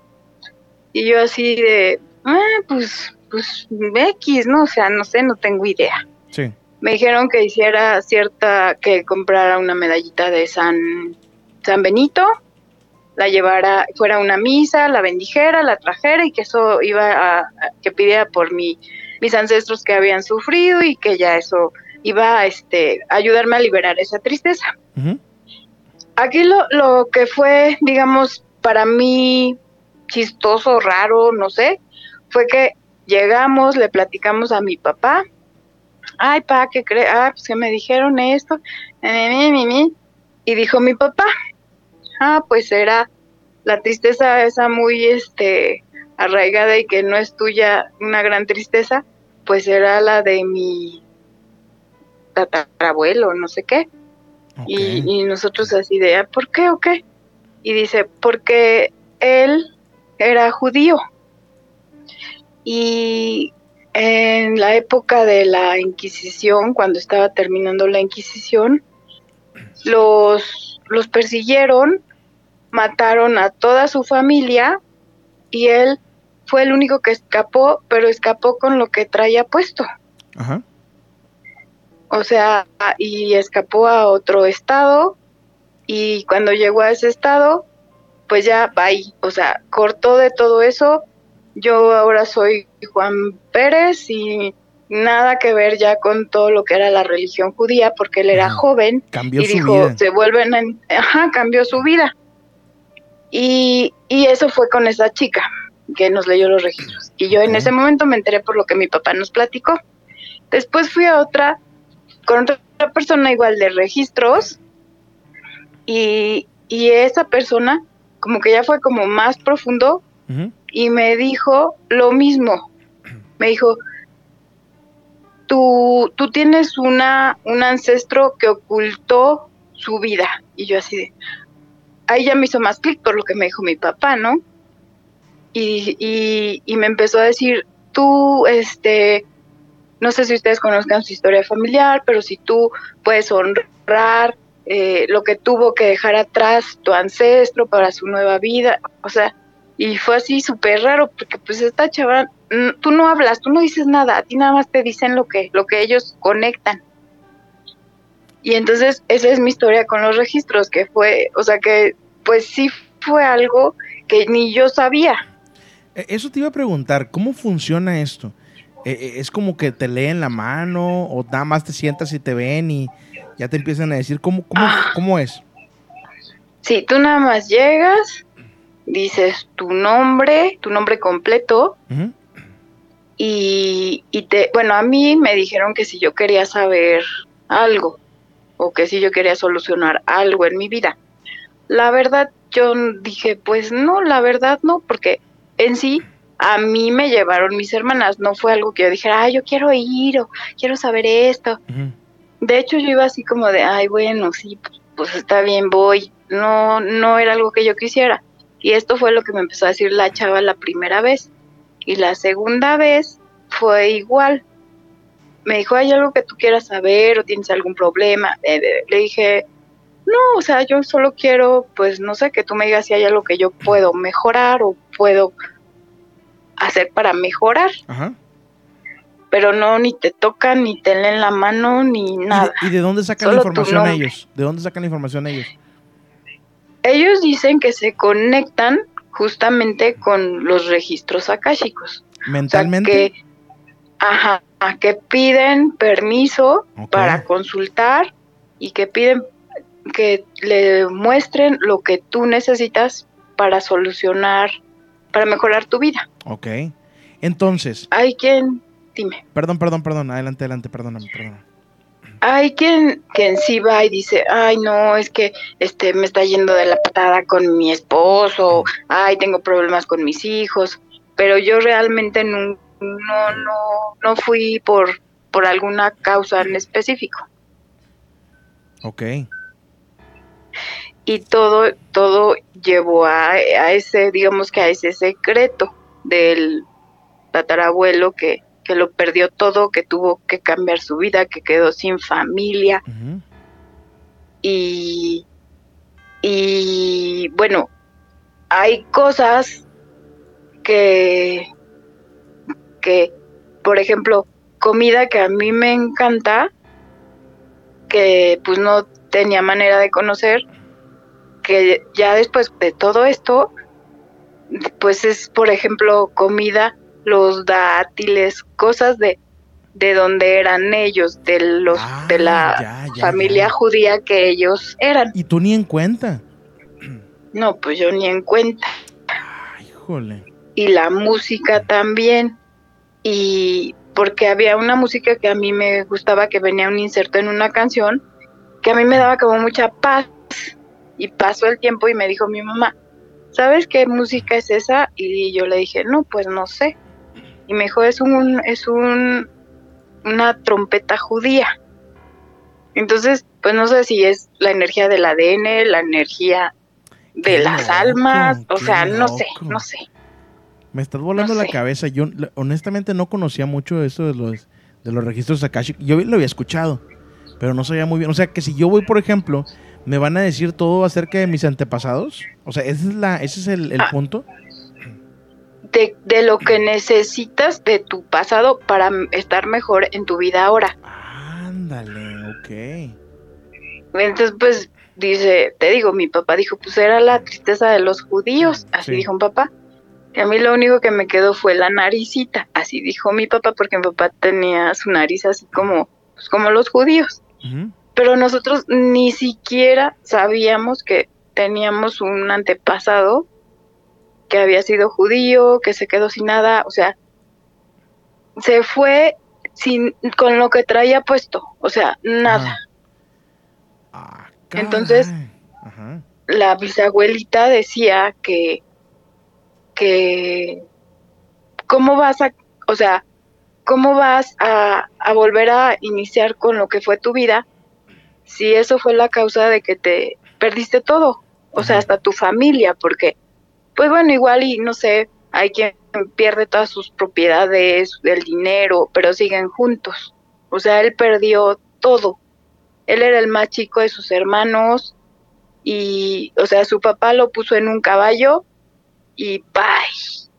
Y yo así de, ah, pues, pues X, ¿no? O sea, no sé, no tengo idea. Sí. Me dijeron que hiciera cierta, que comprara una medallita de San, San Benito, la llevara, fuera a una misa, la bendijera, la trajera y que eso iba a, que pidiera por mi, mis ancestros que habían sufrido y que ya eso iba a este, ayudarme a liberar esa tristeza. Aquí lo, lo que fue, digamos, para mí chistoso, raro, no sé, fue que llegamos, le platicamos a mi papá, ay, pa, ¿qué cree? Ah, pues que me dijeron esto, y dijo mi papá, ah, pues era la tristeza esa muy, este, arraigada y que no es tuya, una gran tristeza, pues era la de mi tatarabuelo, no sé qué. Y, y nosotros así de, "Ah, ¿por qué o qué? Y dice, porque él era judío. Y en la época de la Inquisición, cuando estaba terminando la Inquisición, los, los persiguieron, mataron a toda su familia y él fue el único que escapó, pero escapó con lo que traía puesto. Ajá. O sea, y escapó a otro estado y cuando llegó a ese estado, pues ya bye, o sea, cortó de todo eso. Yo ahora soy Juan Pérez y nada que ver ya con todo lo que era la religión judía porque él era joven Cambió y su dijo, vida. se vuelven, a- ajá, cambió su vida. Y, y eso fue con esa chica que nos leyó los registros. Y yo en ese momento me enteré por lo que mi papá nos platicó. Después fui a otra, con otra persona igual de registros, y, y esa persona como que ya fue como más profundo y me dijo lo mismo. Me dijo, tú, tú tienes una, un ancestro que ocultó su vida. Y yo así de, ahí ya me hizo más clic por lo que me dijo mi papá, ¿no? Y, y, me empezó a decir, tú, este, no sé si ustedes conozcan su historia familiar, pero si tú puedes honrar eh, lo que tuvo que dejar atrás tu ancestro para su nueva vida, o sea, y fue así súper raro, porque pues esta chava, mm, tú no hablas, tú no dices nada, a ti nada más te dicen lo que, lo que ellos conectan. Y entonces esa es mi historia con los registros, que fue, o sea que pues sí fue algo que ni yo sabía. Eh, Eso te iba a preguntar, ¿cómo funciona esto? Eh, eh, ¿Es como que te leen la mano o nada más te sientas y te ven y ya te empiezan a decir cómo, cómo, cómo es? Sí, tú nada más llegas, dices tu nombre, tu nombre completo, y, y te, bueno, a mí me dijeron que si yo quería saber algo o que si yo quería solucionar algo en mi vida. La verdad, yo dije, pues no, la verdad no, porque en sí a mí me llevaron mis hermanas, no fue algo que yo dijera, ah, yo quiero ir o quiero saber esto. De hecho, yo iba así como de, ay, bueno, sí, pues, pues está bien, voy. No, no era algo que yo quisiera. Y esto fue lo que me empezó a decir la chava la primera vez. Y la segunda vez fue igual. Me dijo, ¿hay algo que tú quieras saber o tienes algún problema? Le dije, no, o sea, yo solo quiero, pues no sé, que tú me digas si hay algo que yo puedo mejorar o puedo hacer para mejorar. Ajá. Pero no, ni te tocan, ni te leen la mano, ni ¿Y de, nada. y de dónde sacan la Solo información ellos? ¿De dónde sacan la información ellos? Ellos dicen que se conectan justamente con los registros akáshicos. ¿Mentalmente? O sea, que, ajá, que piden permiso para consultar y que piden que le muestren lo que tú necesitas para solucionar, para mejorar tu vida. Ok. Entonces, Hay quien, dime, perdón, perdón, perdón, adelante, adelante, perdóname, perdóname. Hay quien que en sí va y dice, ay no, es que este me está yendo de la patada con mi esposo, ay tengo problemas con mis hijos, pero yo realmente no, no, no, no fui por, por alguna causa en específico. Ok. y todo todo llevó a, a ese digamos que a ese secreto del tatarabuelo que, que lo perdió todo que tuvo que cambiar su vida que quedó sin familia. Y y bueno hay cosas que que por ejemplo comida que a mí me encanta que pues no tenía manera de conocer que ya después de todo esto pues es por ejemplo comida los dátiles cosas de de donde eran ellos de los de la Ah, ya, familia ya. judía que ellos eran Y tú ni en cuenta. no pues yo ni en cuenta Híjole. y la música también. Y porque había una música que a mí me gustaba, que venía un inserto en una canción, que a mí me daba como mucha paz. Y pasó el tiempo y me dijo mi mamá, ¿sabes qué música es esa? Y yo le dije, no, pues no sé. Y me dijo, es un, es un, una trompeta judía. Entonces, pues no sé si es la energía del ADN, la energía de Qué las loco, almas, o sea, no sé, no sé. Me estás volando No la sé. cabeza. Yo honestamente no conocía mucho eso de los, de los registros Akashi. Yo lo había escuchado, pero no sabía muy bien. O sea, que si yo voy, por ejemplo, me van a decir todo acerca de mis antepasados. O sea, ese es, la, ese es el, el Ah. punto. De, de lo que necesitas de tu pasado para estar mejor en tu vida ahora. Ándale, ok. Entonces, pues, dice, te digo, mi papá dijo, pues era la tristeza de los judíos, así Sí. dijo un papá. Y a mí lo único que me quedó fue la naricita, así dijo mi papá, porque mi papá tenía su nariz así como, pues, como los judíos. Pero nosotros ni siquiera sabíamos que teníamos un antepasado que había sido judío, que se quedó sin nada, o sea, se fue sin con lo que traía puesto, o sea, nada. Entonces, Ajá. la bisabuelita decía que, que, ¿cómo vas a, o sea, cómo vas a, a volver a iniciar con lo que fue tu vida si eso fue la causa de que te perdiste todo? O sea, hasta tu familia, porque, pues bueno, igual y no sé, hay quien pierde todas sus propiedades, el dinero, pero siguen juntos. O sea, él perdió todo. Él era el más chico de sus hermanos y, o sea, su papá lo puso en un caballo y bye.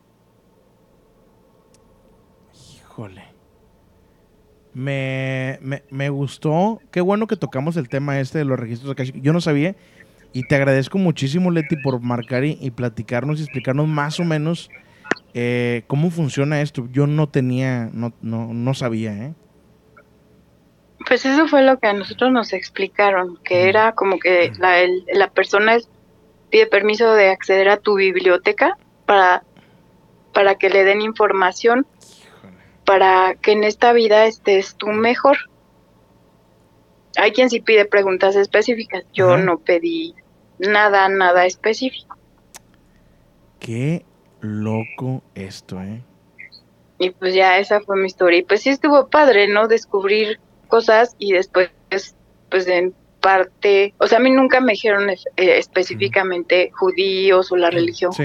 Híjole. Me, me, me gustó. Qué bueno que tocamos el tema este de los registros. Yo no sabía. Y te agradezco muchísimo, Leti, por marcar y, y platicarnos y explicarnos más o menos eh, cómo funciona esto. Yo no tenía, no, no, no sabía, ¿eh? Pues eso fue lo que a nosotros nos explicaron, que era como que la, el- la persona es- pide permiso de acceder a tu biblioteca para, para que le den información para que en esta vida estés tú mejor. Hay quien sí pide preguntas específicas, yo Ajá. no pedí nada, nada específico. Qué loco esto, ¿eh? Y pues ya esa fue mi historia. Y pues sí estuvo padre, ¿no? Descubrir cosas y después, pues en parte, o sea, a mí nunca me dijeron eh, específicamente judíos o la religión Sí.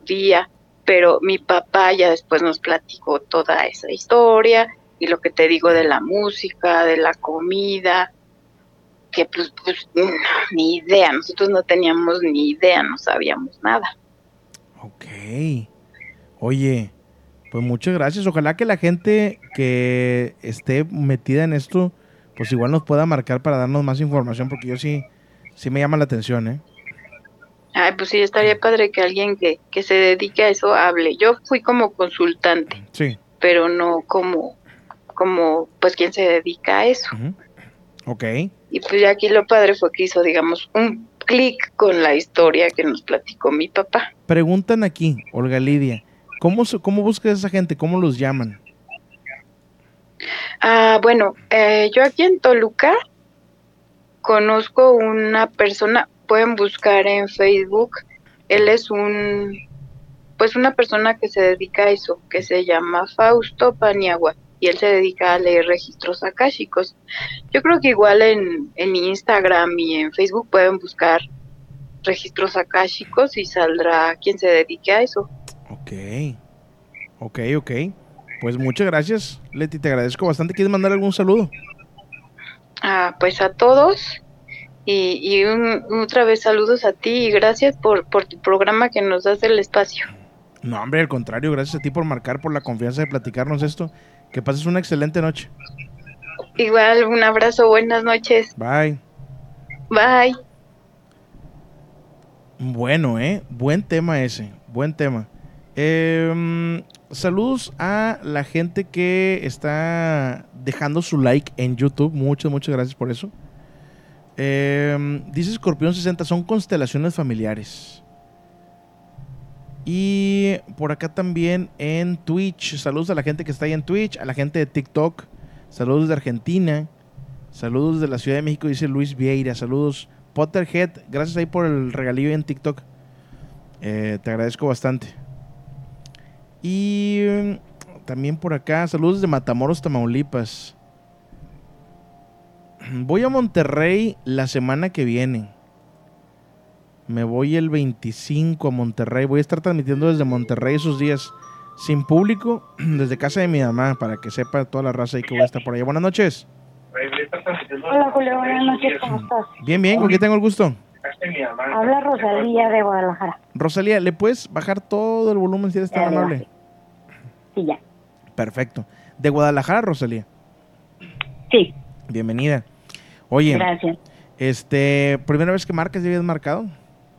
judía, pero mi papá ya después nos platicó toda esa historia y lo que te digo de la música, de la comida, que pues, pues no, ni idea, nosotros no teníamos ni idea, no sabíamos nada. Ok. Oye, pues muchas gracias. Ojalá que la gente que esté metida en esto, pues igual nos pueda marcar para darnos más información, porque yo sí, sí me llama la atención, ¿eh? Ay, pues sí, estaría padre que alguien que, que se dedique a eso hable. Yo fui como consultante, Sí. pero no como, como, pues, quien se dedica a eso. Ok. Y pues ya aquí lo padre fue que hizo, digamos, un clic con la historia que nos platicó mi papá. Preguntan aquí, Olga Lidia, ¿cómo, cómo buscas a esa gente? ¿Cómo los llaman? Ah, bueno, eh, yo aquí en Toluca conozco una persona, pueden buscar en Facebook, él es un, pues una persona que se dedica a eso, que se llama Fausto Paniagua, y él se dedica a leer registros akáshicos. Yo creo que igual en, en Instagram y en Facebook pueden buscar registros akáshicos y saldrá quien se dedique a eso. Ok. Ok, ok. Pues muchas gracias, Leti, te agradezco bastante. ¿Quieres mandar algún saludo? Ah, pues a todos y, y un- otra vez saludos a ti y gracias por, por tu programa que nos das el espacio. No, hombre, al contrario, gracias a ti por marcar, por la confianza de platicarnos esto. Que pases una excelente noche. Igual un abrazo, buenas noches, Bye. bye. Bueno, ¿eh? Buen tema ese, buen tema. Em, saludos a la gente que está dejando su like en YouTube. Muchas, muchas gracias por eso. Em, dice Escorpión 60, son constelaciones familiares. Y por acá también en Twitch. Saludos a la gente que está ahí en Twitch, a la gente de TikTok. Saludos de Argentina. Saludos de la Ciudad de México, dice Luis Vieira. Saludos. Potterhead, gracias ahí por el regalillo en TikTok. Eh, te agradezco bastante. Y mm, también por acá, saludos de Matamoros, Tamaulipas. Voy a Monterrey la semana que viene. Me voy el 25 a Monterrey. Voy a estar transmitiendo desde Monterrey esos días. Sin público, desde casa de mi mamá, para que sepa toda la raza y que voy a estar por allá. Buenas noches. Hola Julio, buenas noches, ¿cómo estás? Bien, bien, ¿con quién tengo el gusto? Habla Rosalía de Guadalajara. Rosalía, ¿le puedes bajar todo el volumen si eres tan amable? Sí, ya. Perfecto. De Guadalajara, Rosalía. Sí. Bienvenida. Oye, Gracias. este, ¿primera vez que marcas ya habías marcado?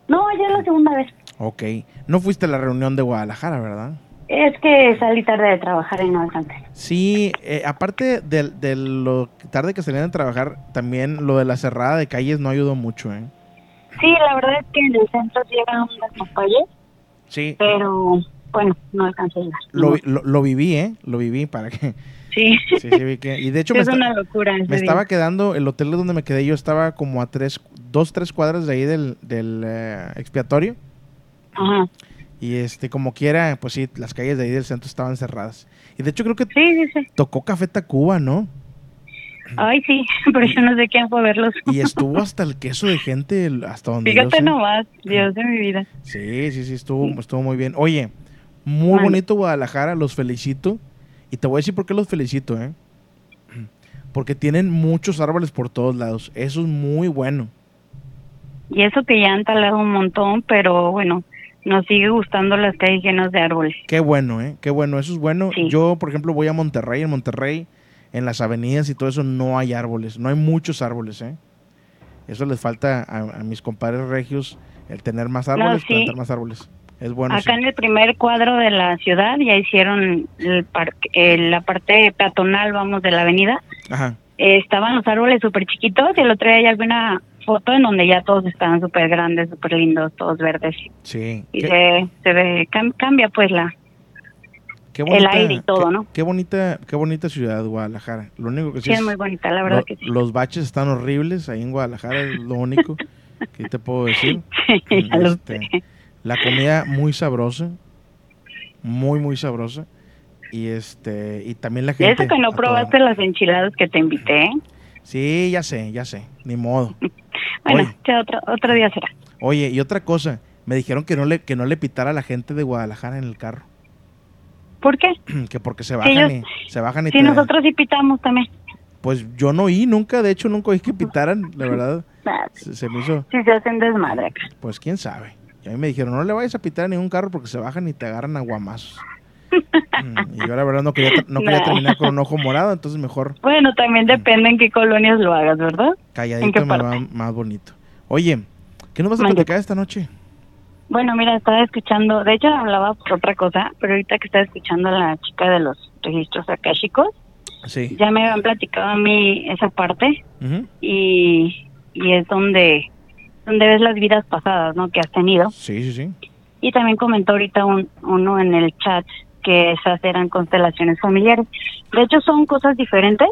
No, ya es la segunda vez. Ok. No fuiste a la reunión de Guadalajara, ¿verdad? Es que salí tarde de trabajar y no alcancé. Sí, eh, aparte de, de lo tarde que salían a trabajar, también lo de la cerrada de calles no ayudó mucho, ¿eh? Sí, la verdad es que en el centro llegan unas calles, Sí. pero bueno, no alcancé a llegar. Lo, lo, lo viví, ¿eh? Lo viví para que... Sí. Sí, sí, vi que... Y de hecho Sí, me, es una locura. me día. estaba quedando, el hotel donde me quedé yo estaba como a tres, dos, tres cuadras de ahí del, del eh, expiatorio. Ajá. Y este, como quiera, pues sí, las calles de ahí del centro estaban cerradas. Y de hecho creo que Sí, sí, sí. tocó Café Tacuba, ¿no? Ay, sí, pero yo no sé quién fue a verlos. Y estuvo hasta el queso de gente, hasta donde yo Fíjate sé. nomás, Dios de mi vida. Sí, sí, sí, estuvo, estuvo muy bien. Oye, muy bonito Guadalajara, los felicito. Y te voy a decir por qué los felicito, ¿eh? Porque tienen muchos árboles por todos lados. Eso es muy bueno. Y eso que ya han talado un montón, pero bueno, nos sigue gustando las calles llenas de árboles. Qué bueno, ¿eh? Qué bueno, eso es bueno. Yo, por ejemplo, voy a Monterrey. En Monterrey, en las avenidas y todo eso, no hay árboles. No hay muchos árboles, ¿eh? Eso les falta a, a mis compadres regios, el tener más No, árboles, sí. plantar más árboles. Es bueno. Acá sí. en el primer cuadro de la ciudad ya hicieron el parque, eh, la parte peatonal, vamos, de la avenida. Ajá. Eh, estaban los árboles súper chiquitos y el otro día ya vi una foto en donde ya todos estaban súper grandes, súper lindos, todos verdes. Sí. Y Qué- se, se ve, cam- cambia pues la... qué el aire y todo, qué- ¿no? Qué bonita, qué bonita ciudad, Guadalajara. Lo único que sí, Sí, es muy bonita, la verdad lo- que sí. Los baches están horribles ahí en Guadalajara, es lo único que te puedo decir. lo Este, la comida muy sabrosa, muy muy sabrosa y este y también la gente. eso que no toda- probaste las enchiladas que te invité. Sí, ya sé, ya sé, ni modo. Bueno, Oye. ya otro, otro día será. Oye, y otra cosa, me dijeron que no le que no le pitara a la gente de Guadalajara en el carro, ¿Por qué? que porque se Sí, bajan ellos- y se bajan y Si te- nosotros sí pitamos también. Pues yo no oí nunca, de hecho nunca oí que pitaran, la verdad. Se, se me hizo, Sí se hacen desmadre acá. pues quién sabe. Y a mí me dijeron, no le vayas a pitar a ningún carro porque se bajan y te agarran a guamazos. Mm, y yo la verdad no quería, no quería Nah. terminar con un ojo morado, entonces mejor Bueno, también depende en qué colonias lo hagas, ¿verdad? ¿En qué calladito me parte? va más bonito. Oye, ¿qué nos vas a platicar esta noche? Bueno, mira, estaba escuchando, de hecho hablaba por otra cosa, pero ahorita que estaba escuchando a la chica de los registros akáshicos, Sí. ya me habían platicado a mí esa parte y, y es donde, donde ves las vidas pasadas, ¿no? Que has tenido. Sí, sí, sí. Y también comentó ahorita un, uno en el chat que esas eran constelaciones familiares. De hecho, son cosas diferentes,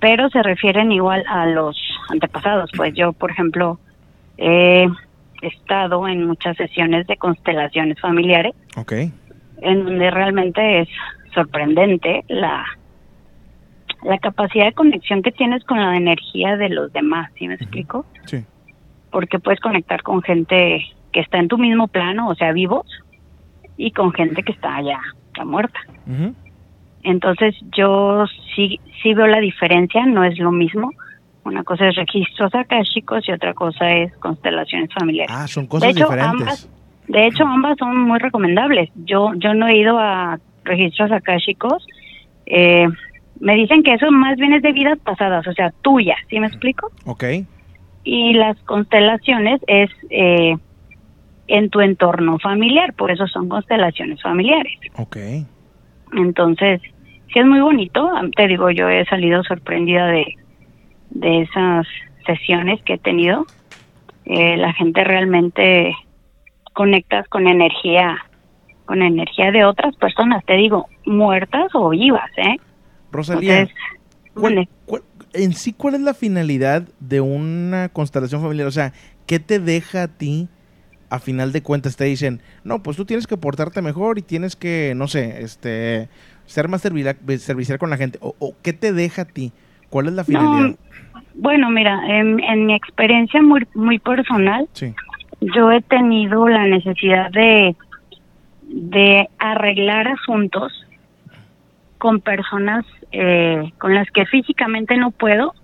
pero se refieren igual a los antepasados. Pues yo, por ejemplo, he estado en muchas sesiones de constelaciones familiares, Ok. en donde realmente es sorprendente la la capacidad de conexión que tienes con la energía de los demás, ¿sí me explico? Sí. Porque puedes conectar con gente que está en tu mismo plano, o sea, vivos, y con gente que está ya, ya muerta. Entonces yo sí, sí veo la diferencia, no es lo mismo. Una cosa es registros akáshicos y otra cosa es constelaciones familiares. Ah, son cosas de hecho, diferentes. Ambas, de hecho, ambas son muy recomendables. Yo, yo no he ido a registros akáshicos. Eh, me dicen que eso más bien es de vidas pasadas, o sea, tuyas, ¿sí me explico? Ok. Y las constelaciones es eh, en tu entorno familiar, por eso son constelaciones familiares. Ok. Entonces, sí es muy bonito. Te digo, yo he salido sorprendida de, de esas sesiones que he tenido. Eh, la gente realmente conectas con energía con energía de otras personas, te digo, muertas o vivas, ¿eh? Rosalía, Entonces, ¿cuál- cuál- en sí, ¿cuál es la finalidad de una constelación familiar? O sea, ¿qué te deja a ti? A final de cuentas te dicen, no, pues tú tienes que portarte mejor y tienes que, no sé, este, ser más servicial con la gente. O, o ¿Qué te deja a ti? ¿Cuál es la finalidad? No, bueno, mira, en, en mi experiencia muy, muy personal, Sí. yo he tenido la necesidad de, de arreglar asuntos con personas eh, con las que físicamente no puedo,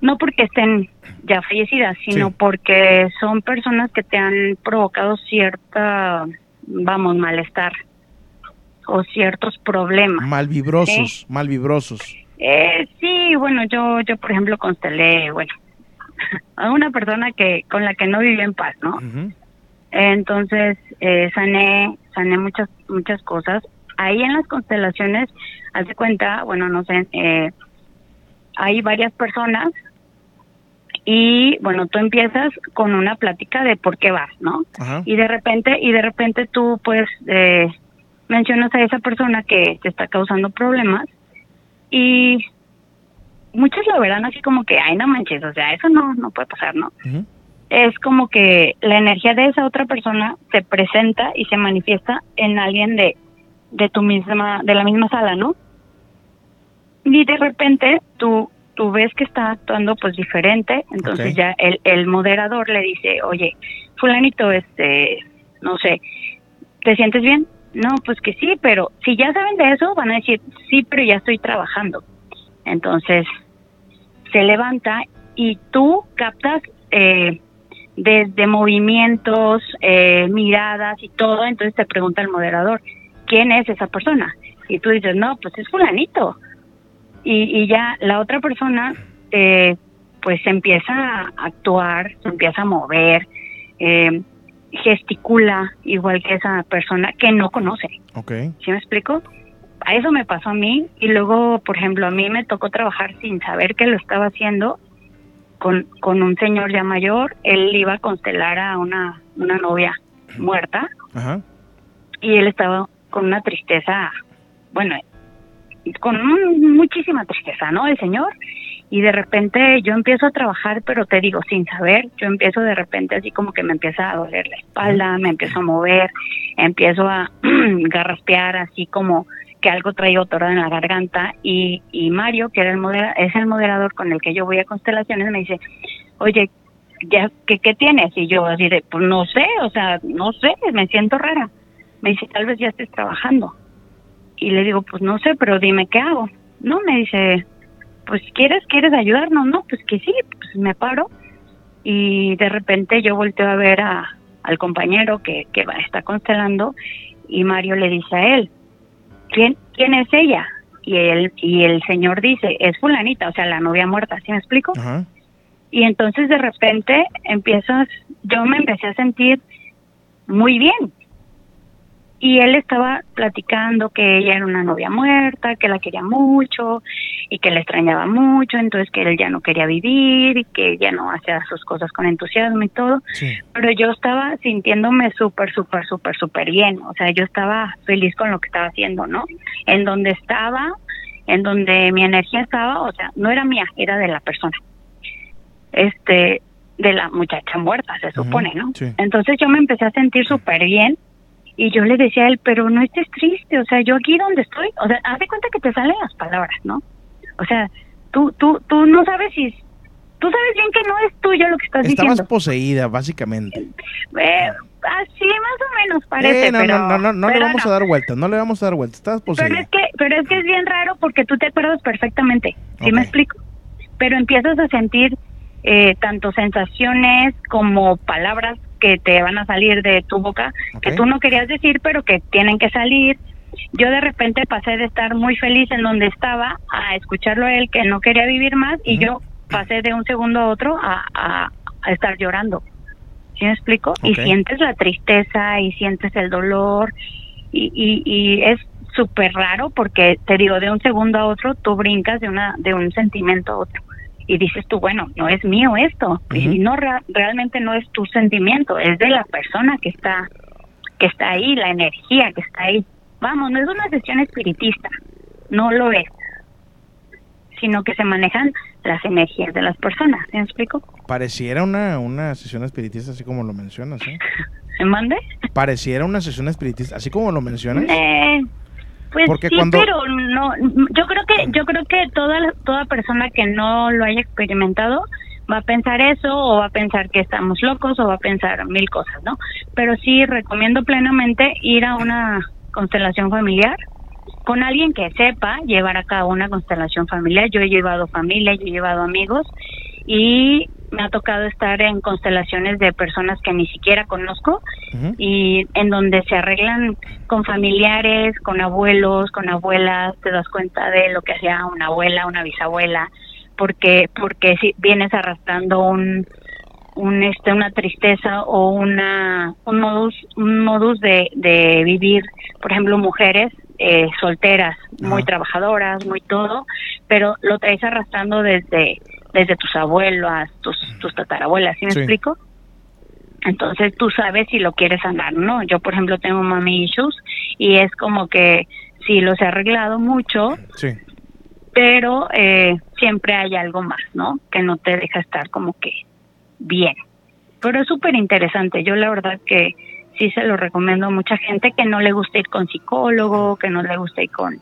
no porque estén ya fallecidas, sino Sí. porque son personas que te han provocado cierta, vamos, malestar o ciertos problemas. Malvibrosos, malvibrosos. Eh, sí, bueno, yo, yo por ejemplo constelé, bueno, a una persona que con la que no vivía en paz, ¿no? Entonces eh, sané, sané muchas, muchas cosas. Ahí en las constelaciones, haz de cuenta, bueno, no sé, eh, hay varias personas y bueno, tú empiezas con una plática de por qué vas, ¿no? Ajá. y de repente y de repente tú pues eh, mencionas a esa persona que te está causando problemas y muchos lo verán así como que ay no manches o sea eso no no puede pasar no es como que la energía de esa otra persona se presenta y se manifiesta en alguien de de tu misma de la misma sala no y de repente tú tú ves que está actuando pues diferente. Entonces ya el, el moderador le dice oye fulanito este no sé te sientes bien no pues que sí pero si ya saben de eso van a decir sí pero ya estoy trabajando entonces se levanta y tú captas eh, desde movimientos, eh, miradas y todo, entonces te pregunta el moderador, ¿quién es esa persona? Y tú dices, no, pues es fulanito. Y, y ya la otra persona, eh, pues empieza a actuar, se empieza a mover, eh, gesticula igual que esa persona que no conoce. Ok. ¿Sí me explico? A eso me pasó a mí y luego, por ejemplo, a mí me tocó trabajar sin saber que lo estaba haciendo con, con un señor ya mayor. Él iba a constelar a una, una novia muerta Ajá. y él estaba con una tristeza, bueno, con un- muchísima tristeza, ¿no? El señor. Y de repente yo empiezo a trabajar, pero te digo, sin saber, yo empiezo de repente así como que me empieza a doler la espalda, me empiezo a mover, empiezo a garraspear así como que algo traigo atorado en la garganta y, y Mario, que era el modera- es el moderador con el que yo voy a constelaciones, me dice, oye, ya, ¿qué, ¿qué tienes? Y yo así de, pues no sé, o sea, no sé, me siento rara. Me dice, tal vez ya estés trabajando. Y le digo, pues no sé, pero dime qué hago. No, me dice, pues quieres, quieres ayudarnos, no, pues que sí, pues me paro. Y de repente yo volteo a ver a, al compañero que, que está constelando y Mario le dice a él, ¿quién, quién es ella? Y él, y el señor dice, es fulanita, o sea, la novia muerta, ¿sí me explico? Y entonces de repente empiezas, yo me empecé a sentir muy bien. Y él estaba platicando que ella era una novia muerta, que la quería mucho y que la extrañaba mucho, entonces que él ya no quería vivir y que ya no hacía sus cosas con entusiasmo y todo. Pero yo estaba sintiéndome súper, súper, súper, súper bien. O sea, yo estaba feliz con lo que estaba haciendo, ¿no? En donde estaba, en donde mi energía estaba, o sea, no era mía, era de la persona este de la muchacha muerta, se supone, ¿no? sí. Entonces yo me empecé a sentir súper bien y yo le decía a él, pero no estés triste, o sea, yo aquí donde estoy, o sea, haz de cuenta que te salen las palabras, ¿no? O sea, tú, tú, tú no sabes si, tú sabes bien que no es tuyo lo que estás Estabas diciendo. poseída, básicamente. Eh, así más o menos parece, Eh, no, pero... no, no, no, no le pero vamos no. a dar vueltas, no le vamos a dar vueltas. Estabas Pero poseída. es que, pero es que es bien raro porque tú te acuerdas perfectamente, ¿sí me explico? Pero empiezas a sentir eh, tanto sensaciones como palabras que te van a salir de tu boca que tú no querías decir, pero que tienen que salir. Yo de repente pasé de estar muy feliz en donde estaba a escucharlo a él que no quería vivir más y yo pasé de un segundo a otro a, a, a estar llorando. ¿Sí me explico? Y sientes la tristeza y sientes el dolor y, y, y es súper raro porque te digo de un segundo a otro tú brincas de una de un sentimiento a otro y dices tú bueno no es mío esto y no rea- realmente no es tu sentimiento es de la persona que está que está ahí, la energía que está ahí. Vamos, no es una sesión espiritista, no lo es, sino que se manejan las energías de las personas, ¿sí ¿me explico? Pareciera una, una sesión espiritista, así como lo mencionas, ¿eh? ¿Me mande? Pareciera una sesión espiritista, así como lo mencionas. Eh, pues Porque sí, cuando- pero no, yo creo que yo creo que toda toda persona que no lo haya experimentado va a pensar eso o va a pensar que estamos locos o va a pensar mil cosas, ¿no? Pero sí recomiendo plenamente ir a una constelación familiar con alguien que sepa llevar a cabo una constelación familiar. Yo he llevado familia, yo he llevado amigos y me ha tocado estar en constelaciones de personas que ni siquiera conozco y en donde se arreglan con familiares, con abuelos, con abuelas, te das cuenta de lo que hacía una abuela, una bisabuela, porque porque si vienes arrastrando un un este una tristeza o una un modus un modus de, de vivir, por ejemplo, mujeres eh, solteras, muy trabajadoras, muy todo, pero lo traes arrastrando desde desde tus abuelas, tus tus tatarabuelas, ¿sí me Sí. explico? Entonces tú sabes si lo quieres sanar, ¿no? Yo, por ejemplo, tengo mami issues y es como que sí los he arreglado mucho, Sí. pero eh, siempre hay algo más, ¿no? Que no te deja estar como que bien. Pero es súper interesante. Yo la verdad que sí se lo recomiendo a mucha gente que no le gusta ir con psicólogo, que no le gusta ir con,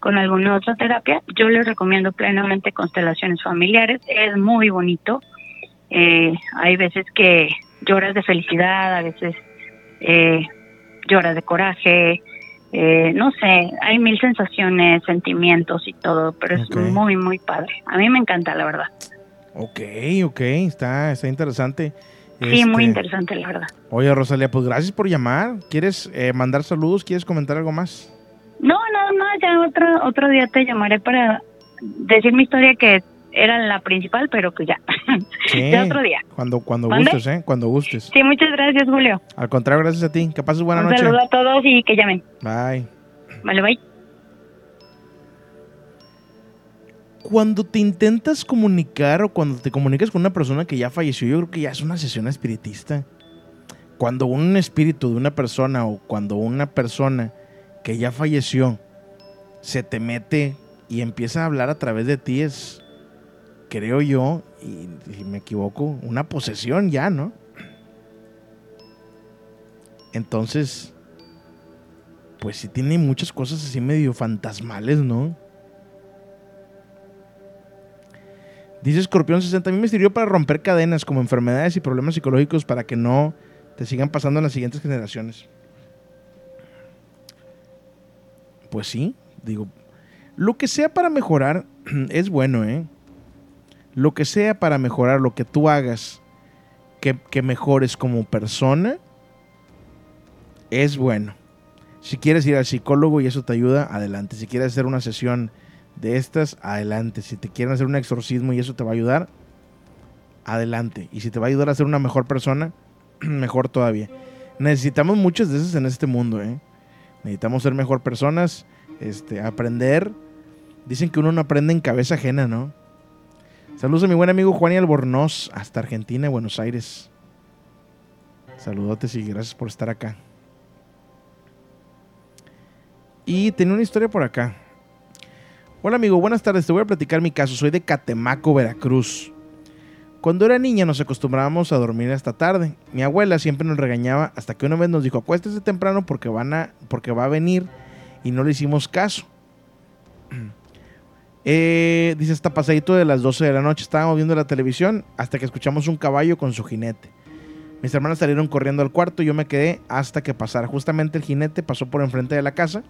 con alguna otra terapia. Yo les recomiendo plenamente constelaciones familiares. Es muy bonito. Eh, hay veces que lloras de felicidad, a veces eh, lloras de coraje. Eh, no sé, hay mil sensaciones, sentimientos y todo, pero es muy, muy padre. A mí me encanta, la verdad. Ok, ok, está, está interesante. Sí, muy Este, interesante, la verdad. Oye, Rosalía, pues gracias por llamar. ¿Quieres eh, mandar saludos? ¿Quieres comentar algo más? No, ya otro, otro día te llamaré para decir mi historia que era la principal, pero que ya. Sí. ya otro día. Cuando, cuando ¿Mande? gustes, ¿eh? Cuando gustes. Sí, muchas gracias, Julio. Al contrario, gracias a ti. Que pases buena Un noche. saludo a todos y que llamen. Bye. Vale, bye. Cuando te intentas comunicar o cuando te comunicas con una persona que ya falleció, yo creo que ya es una sesión espiritista. Cuando un espíritu de una persona o cuando una persona que ya falleció se te mete y empieza a hablar a través de ti es, creo yo, y si me equivoco, una posesión ya, ¿no? Entonces, pues sí tiene muchas cosas así medio fantasmales, ¿no? Dice Escorpión 60, a mí me sirvió para romper cadenas como enfermedades y problemas psicológicos para que no te sigan pasando en las siguientes generaciones. Pues sí, digo, lo que sea para mejorar es bueno, ¿eh? Lo que sea para mejorar, lo que tú hagas, que, que mejores como persona, es bueno. Si quieres ir al psicólogo y eso te ayuda, adelante. Si quieres hacer una sesión de estas, adelante. Si te quieren hacer un exorcismo y eso te va a ayudar, adelante. Y si te va a ayudar a ser una mejor persona, mejor todavía. Necesitamos muchas de esas en este mundo, ¿eh? Necesitamos ser mejor personas, este, aprender. Dicen que uno no aprende en cabeza ajena, ¿no? Saludos a mi buen amigo Juan y Albornoz, hasta Argentina, Buenos Aires. Saludotes y gracias por estar acá. Y tenía una historia por acá. Hola amigo, buenas tardes. Te voy a platicar mi caso. Soy de Catemaco, Veracruz. Cuando era niña nos acostumbrábamos a dormir hasta tarde. Mi abuela siempre nos regañaba hasta que una vez nos dijo, acuéstese temprano porque, van a, porque va a venir y no le hicimos caso. Eh, dice, hasta pasadito de las 12 de la noche estábamos viendo la televisión hasta que escuchamos un caballo con su jinete. Mis hermanas salieron corriendo al cuarto y yo me quedé hasta que pasara. Justamente el jinete pasó por enfrente de la casa,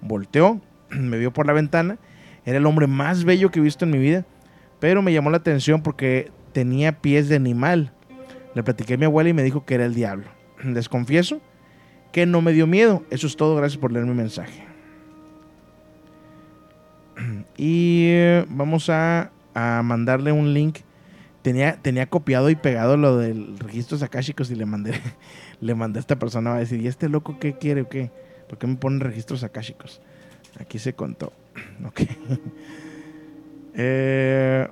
volteó, me vio por la ventana. Era el hombre más bello que he visto en mi vida, pero me llamó la atención porque tenía pies de animal. Le platiqué a mi abuela y me dijo que era el diablo. Les confieso que no me dio miedo. Eso es todo. Gracias por leer mi mensaje. Y eh, vamos a, a mandarle un link. Tenía, tenía copiado y pegado lo del registro Akashicos y le mandé, le mandé a esta persona va a decir, ¿y este loco qué quiere o qué? ¿Por qué me ponen registros Akashicos? Aquí se contó. Ok. Eh,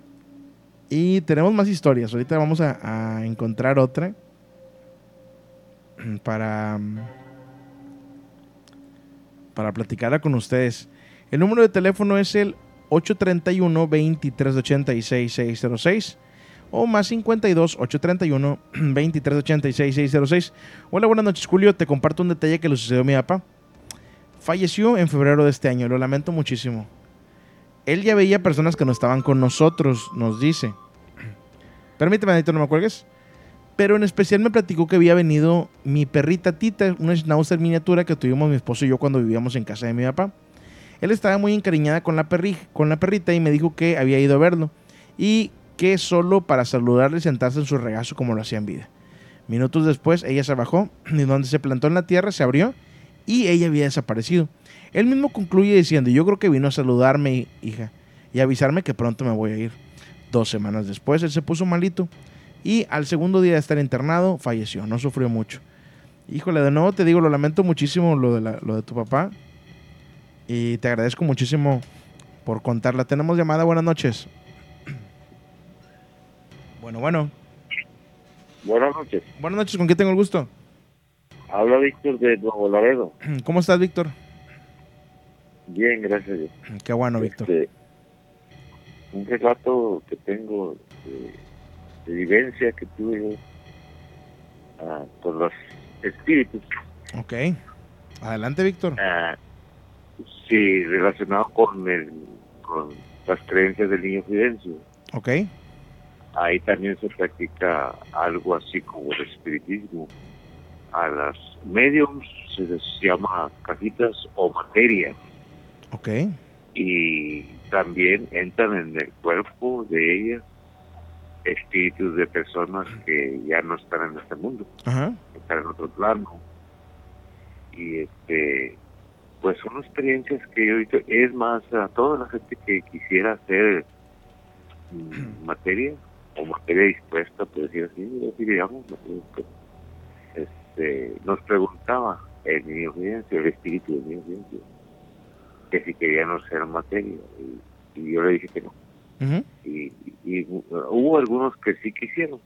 y tenemos más historias. Ahorita vamos a, a encontrar otra para, para platicarla con ustedes. El número de teléfono es el 831-2386-606 o más 52 831 2386 606. Hola, buenas noches, Julio. Te comparto un detalle que le sucedió a mi papá. Falleció en febrero de este año, lo lamento muchísimo. Él ya veía personas que no estaban con nosotros, nos dice. Permíteme, Anito, no me cuelgues. Pero en especial me platicó que había venido mi perrita Tita, una schnauzer miniatura que tuvimos mi esposo y yo cuando vivíamos en casa de mi papá. Él estaba muy encariñada con la, perrita y me dijo que había ido a verlo. Y que solo para saludarle y sentarse en su regazo como lo hacía en vida. Minutos después, ella se bajó y donde se plantó en la tierra se abrió y ella había desaparecido. Él mismo concluye diciendo, yo creo que vino a saludarme, hija, y avisarme que pronto me voy a ir. Dos semanas después, él se puso malito y al segundo día de estar internado, falleció, no sufrió mucho. Híjole, de nuevo te digo, lo lamento muchísimo lo de, la- lo de tu papá y te agradezco muchísimo por contarla. Tenemos llamada, buenas noches. Bueno, bueno. Buenas noches. Buenas noches, ¿con quién tengo el gusto? Habla Víctor de Nuevo Laredo. ¿Cómo estás, Víctor? Bien, gracias. Qué bueno, Víctor. Este, un relato que tengo de, de vivencia que tuve ah, con los espíritus. Ok. Adelante, Víctor. Ah, sí, relacionado con, el, con las creencias del niño Fidencio. Ok. Ahí también se practica algo así como el espiritismo. A las mediums se les llama cajitas o materia. Ok. y también entran en el cuerpo de ellas espíritus de personas que ya no están en este mundo, Ajá. están en otro plano. Y este, pues son experiencias que yo he visto. Es más, a toda la gente que quisiera hacer mm, materia o materia dispuesta, por decir así, así digamos, este, nos preguntaba el niño el espíritu del niño que si queríamos ser materia. Y, y yo le dije que no. Y, y, hubo algunos que sí quisieron.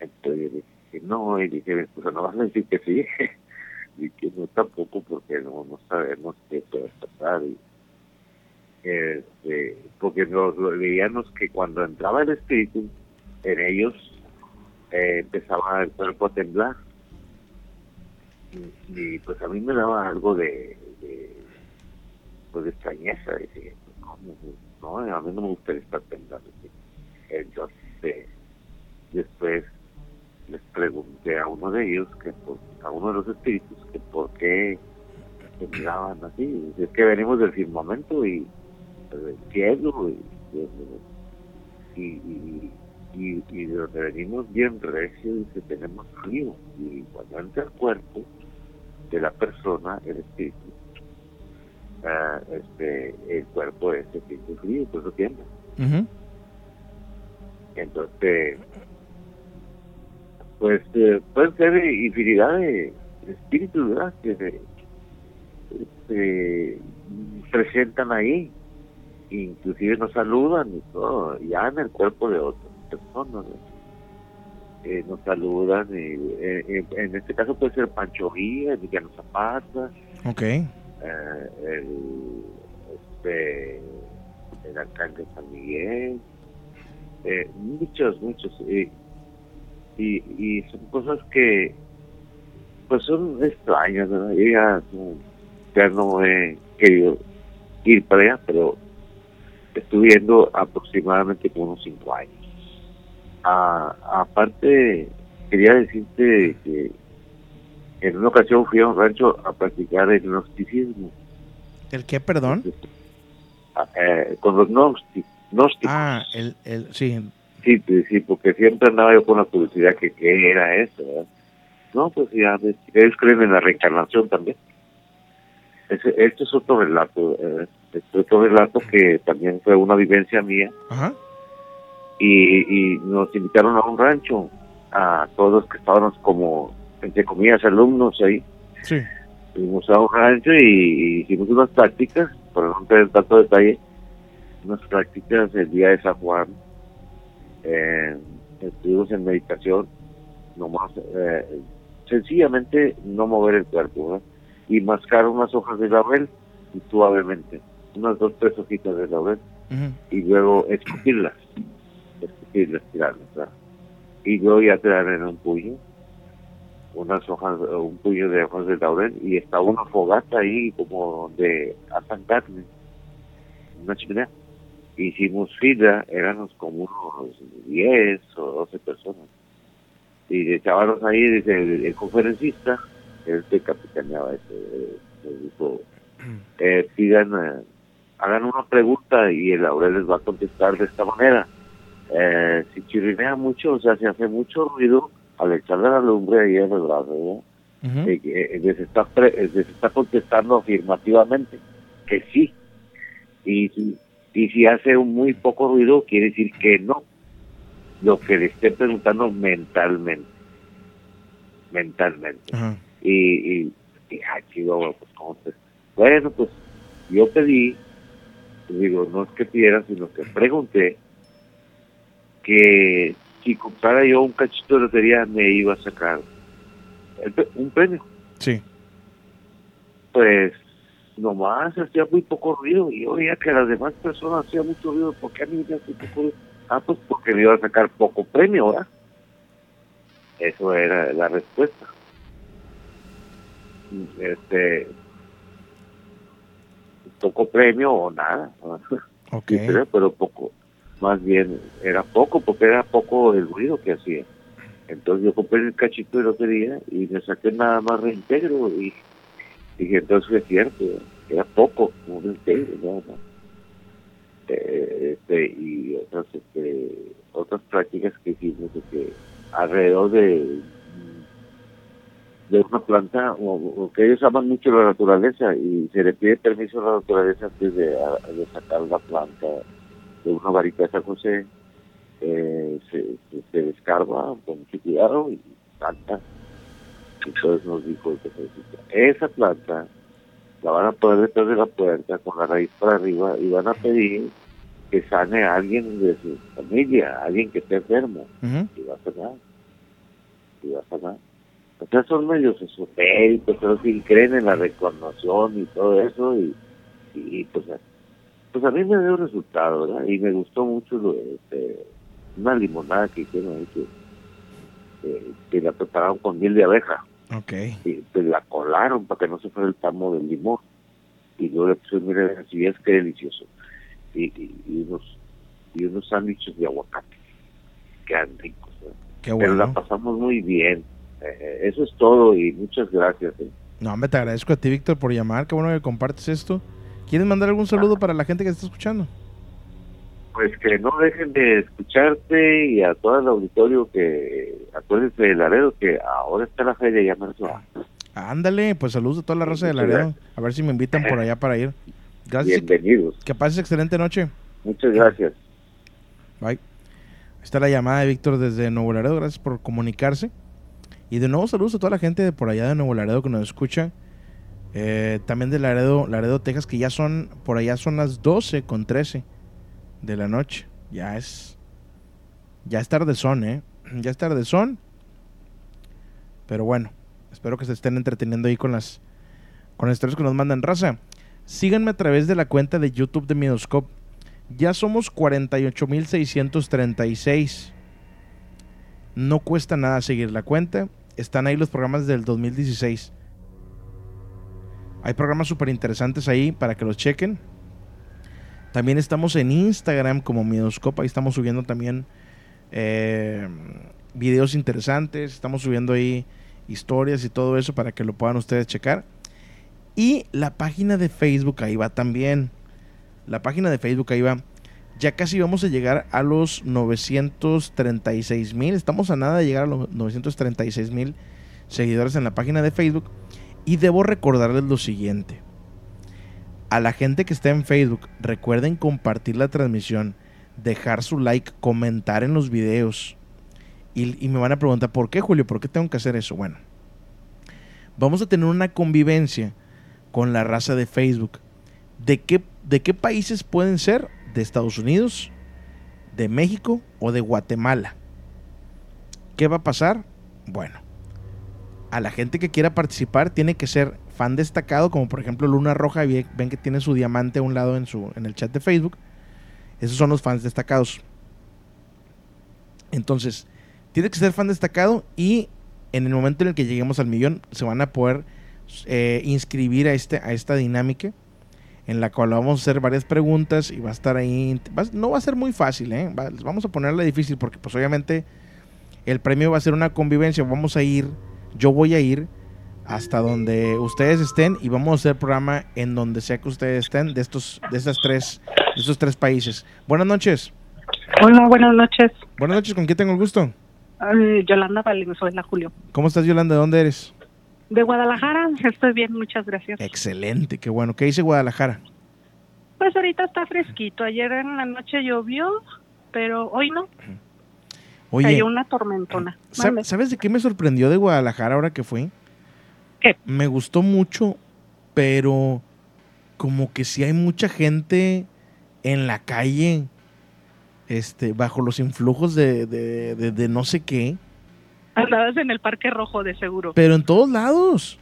Entonces dije no, y dije, pues no vas a decir que sí. y que no tampoco porque no, no sabemos qué puede pasar. Y, este, porque nos veíamos que cuando entraba el espíritu, en ellos eh, empezaba el cuerpo a temblar. Y, pues a mí me daba algo de, de, pues de extrañeza. Dije, ¿cómo? No, a mí no me gustaría estar temblando. Entonces, después les pregunté a uno de ellos, que por- a uno de los espíritus, que por qué temblaban así. Dice, Es que venimos del firmamento y pues, del cielo y, y, y, y, y de donde venimos bien recio, dice, tenemos frío. Y cuando entra el cuerpo de la persona, el espíritu, ah, este, el cuerpo ese siente frío, pues lo tiembla. Entonces, pues eh, pueden ser infinidad de espíritus, ¿verdad? Que se, se presentan ahí, inclusive nos saludan y todo, ya en el cuerpo de otras personas. Eh, nos saludan y eh, eh, en este caso puede ser Pancho Villa, Emiliano Zapata, Ok. Eh, el, este, el alcalde San Miguel, eh, muchos, muchos. eh, y, y son cosas que, pues son extrañas. Yo ya, ya no he querido ir para allá, pero estuve aproximadamente como unos cinco años. Ah, aparte, quería decirte que en una ocasión fui a un rancho a practicar el gnosticismo. ¿El qué, perdón? Ah, eh, con los gnósticos. Ah, el, el, sí. Sí, sí, porque siempre andaba yo con la curiosidad que qué era eso, ¿verdad? No, pues ya, ellos creen en la reencarnación también. Ese, este es otro relato, eh, este es otro relato que también fue una vivencia mía Ajá. y, y nos invitaron a un rancho, a todos los que estábamos como, entre comillas, alumnos ahí. Sí. Fuimos a un rancho y, y hicimos unas prácticas, por no tener tanto detalle, unas prácticas el día de San Juan. Eh, estuvimos en meditación, nomás, eh, sencillamente no mover el cuerpo, ¿verdad? y mascar unas hojas de laurel suavemente, unas dos, tres hojitas de laurel y luego escupirlas, escupirlas, tirarlas, ¿verdad? y luego ya te dan en un puño unas hojas, un puño de hojas de laurel y está una fogata ahí como de asan carne, una chimenea. Hicimos fila, éramos como unos 10 o 12 personas. Y de chavalos ahí, dice el, el conferencista, el que capitaneaba ese, grupo, eh, pidan, eh, hagan una pregunta y el laurel les va a contestar de esta manera. Eh, si chirinea mucho, o sea, si hace mucho ruido, al echarle la lumbre ahí en el brazo, ¿no? Eh, eh, les, está pre- eh, les está contestando afirmativamente que sí. Y, si- y si hace un muy poco ruido, quiere decir que no. Lo que le esté preguntando mentalmente. Mentalmente. Y, y, y ah, chido, pues, ¿cómo te- Bueno, pues yo pedí, digo, no es que pidiera, sino que pregunté que si comprara yo un cachito de lotería me iba a sacar el un premio. Sí. Pues nomás hacía muy poco ruido y yo veía que las demás personas hacían mucho ruido. ¿Por qué a mí me hacía poco ruido? Ah, pues porque me iba a sacar poco premio, ¿verdad? Eso era la respuesta. Este, poco premio o nada. Ok. Sí, pero, pero poco, más bien era poco, porque era poco el ruido que hacía. Entonces yo compré el cachito de lotería y me saqué nada más reintegro y dije, entonces es cierto, era poco, un reintegro, nada más. Eh, este, y otras, este, otras prácticas que hicimos que alrededor de de una planta o, que ellos aman mucho la naturaleza y se le pide permiso a la naturaleza antes de sacar la planta de una varita de San José eh, se, se, se descarga con mucho cuidado y salta. Entonces nos dijo el profesor, esa planta la van a poner detrás de la puerta con la raíz para arriba y van a pedir que sane a alguien de su familia, a alguien que esté enfermo y va a sanar y va a sanar o sea, son medios esotéricos, pero sí creen en la reencarnación y todo eso, y, y pues, pues a mí me dio resultado, ¿verdad? Y me gustó mucho lo, este, una limonada que hicieron ahí, que, la prepararon con miel de abeja, Ok. y pues la colaron para que no se fuera el tamo del limón, y luego le pusieron miel de abeja, y es que delicioso, y, y, y unos, y unos sándwiches de aguacate, quedan ricos, ¿verdad? Qué Pero la bueno. pasamos muy bien. Eh, eso es todo y muchas gracias. eh. No, hombre, te agradezco a ti, Víctor, por llamar. Qué bueno que compartes esto. ¿Quieres mandar algún saludo para la gente que está escuchando? Pues que no dejen de escucharte y a todo el auditorio que acuérdense de Laredo que ahora está la feria ya me Ándale, pues saludos a toda la raza de Laredo. A ver si me invitan por allá para ir. Gracias. Bienvenidos. Que pases excelente noche. Muchas gracias. Bye. Está la llamada de Víctor desde Nuevo Laredo. Gracias por comunicarse. Y de nuevo saludos a toda la gente de por allá de Nuevo Laredo que nos escucha. Eh, también de Laredo, Laredo, Texas, que ya son, por allá son las 12 con 13 de la noche. Ya es, ya es tardezón, ¿eh? Ya es tardezón. Pero bueno, espero que se estén entreteniendo ahí con las, con historias que nos mandan. Raza, síganme a través de la cuenta de YouTube de Midoscope. Ya somos 48.636. No cuesta nada seguir la cuenta. Están ahí los programas del 2016. Hay programas súper interesantes ahí para que los chequen. También estamos en Instagram como Midoscope. Ahí estamos subiendo también eh, videos interesantes. Estamos subiendo ahí historias y todo eso para que lo puedan ustedes checar. Y la página de Facebook ahí va también. La página de Facebook ahí va. Ya casi vamos a llegar a los 936 mil. Estamos a nada de llegar a los 936 mil seguidores en la página de Facebook. Y debo recordarles lo siguiente. A la gente que está en Facebook, recuerden compartir la transmisión, dejar su like, comentar en los videos. Y, me van a preguntar, ¿por qué Julio? ¿Por qué tengo que hacer eso? Bueno, vamos a tener una convivencia con la raza de Facebook. ¿De qué, ¿De qué países pueden ser? ¿De Estados Unidos? ¿De México? ¿O de Guatemala? ¿Qué va a pasar? Bueno, a la gente que quiera participar tiene que ser fan destacado, como por ejemplo Luna Roja, ven que tiene su diamante a un lado en, su, en el chat de Facebook. Esos son los fans destacados. Entonces, tiene que ser fan destacado y en el momento en el que lleguemos al millón se van a poder eh, inscribir a, este, a esta dinámica en la cual vamos a hacer varias preguntas y va a estar ahí. no va a ser muy fácil, ¿eh? Vamos a ponerle difícil porque pues obviamente el premio va a ser una convivencia. Vamos a ir, yo voy a ir hasta donde ustedes estén y vamos a hacer programa en donde sea que ustedes estén de estos, de estas tres, de estos tres países. Buenas noches. Hola, buenas noches. Buenas noches, ¿con quién tengo el gusto? Eh, Yolanda Valenzuela Julio. ¿Cómo estás, Yolanda? ¿De dónde eres? De Guadalajara, estoy bien, muchas gracias. Excelente, qué bueno. ¿Qué dice Guadalajara? Pues ahorita está fresquito. Ayer en la noche llovió, pero hoy no. Oye, Cayó una tormentona. ¿sab- Mande. ¿sabes de qué me sorprendió de Guadalajara ahora que fui? ¿Qué? Me gustó mucho, pero como que sí hay mucha gente en la calle, este, bajo los influjos de, de- de- de no sé qué, Andabas en el Parque Rojo, de seguro. pero en todos lados.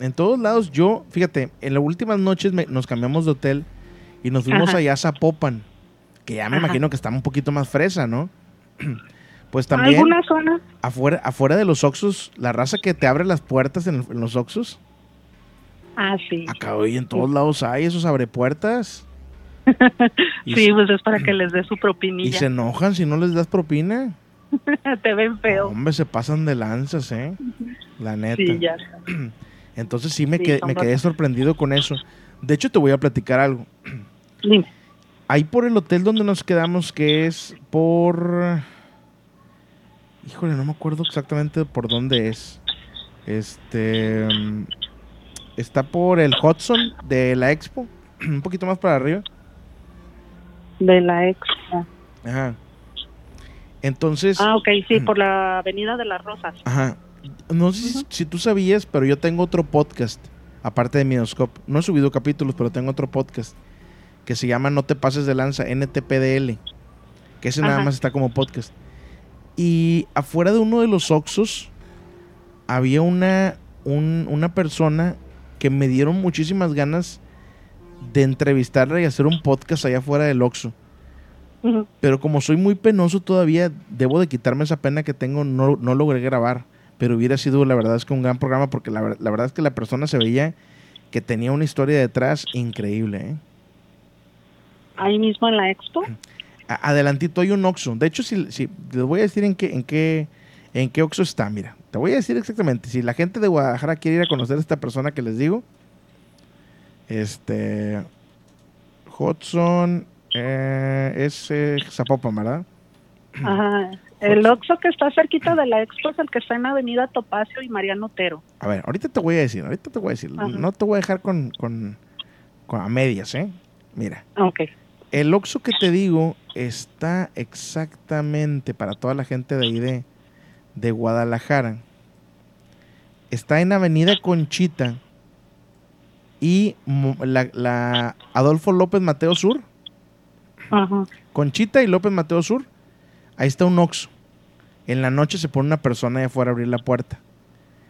En todos lados. Yo, fíjate, en las últimas noches me- nos cambiamos de hotel y nos fuimos Ajá. allá a Zapopan, que ya me Ajá. imagino que está un poquito más fresa, ¿no? Pues también ¿Alguna zona? afuera, afuera de los Oxus, la raza que te abre las puertas en, en los Oxus, Ah, sí. acá hoy en todos lados hay esos abrepuertas. Y sí, se- pues es para que les dé su Y propinilla. se enojan si no les das propina. Te ven feo. Hombre, se pasan de lanzas, ¿eh? La neta. Sí, ya. Entonces sí me, Sí, me quedé sorprendido con eso. De hecho, te voy a platicar algo. Dime. Ahí por el hotel donde nos quedamos, que es por... Híjole, no me acuerdo exactamente por dónde es. Este... Está por el Hudson de la Expo. Un poquito más para arriba. De la ex. Ajá. Entonces... Ah, ok, sí, por la Avenida de las Rosas. Ajá. No sé si, si tú sabías, pero yo tengo otro podcast, aparte de Minoscope. No he subido capítulos, pero tengo otro podcast que se llama No te pases de lanza, NTPDL. Que ese nada más está como podcast. Y afuera de uno de los Oxos había una, un- una persona que me dieron muchísimas ganas de entrevistarla y hacer un podcast allá afuera del Oxxo. Ujú. Pero como soy muy penoso todavía, debo de quitarme esa pena que tengo, no, no logré grabar. Pero hubiera sido, la verdad es que un gran programa, porque la, la verdad es que la persona se veía que tenía una historia detrás increíble. ¿eh? Ahí mismo en la expo. Adelantito hay un Oxxo. De hecho, si, si les voy a decir en qué, en qué, en qué Oxxo está, mira. Te voy a decir exactamente. Si la gente de Guadalajara quiere ir a conocer a esta persona que les digo, este Hudson eh, es eh, Zapopan, ¿verdad? Ajá. El Oxxo que está cerquita de la expo es el que está en Avenida Topacio y Mariano Otero. A ver, ahorita te voy a decir, ahorita te voy a decir. Ajá. No te voy a dejar con, con, con a medias, ¿eh? Mira. Ok. El Oxxo que te digo está exactamente para toda la gente de ahí de, de Guadalajara. Está en Avenida Conchita y la, la Adolfo López Mateo Sur. Ajá. Conchita y López Mateo Sur. Ahí está un Oxxo. En la noche se pone una persona allá afuera a abrir la puerta.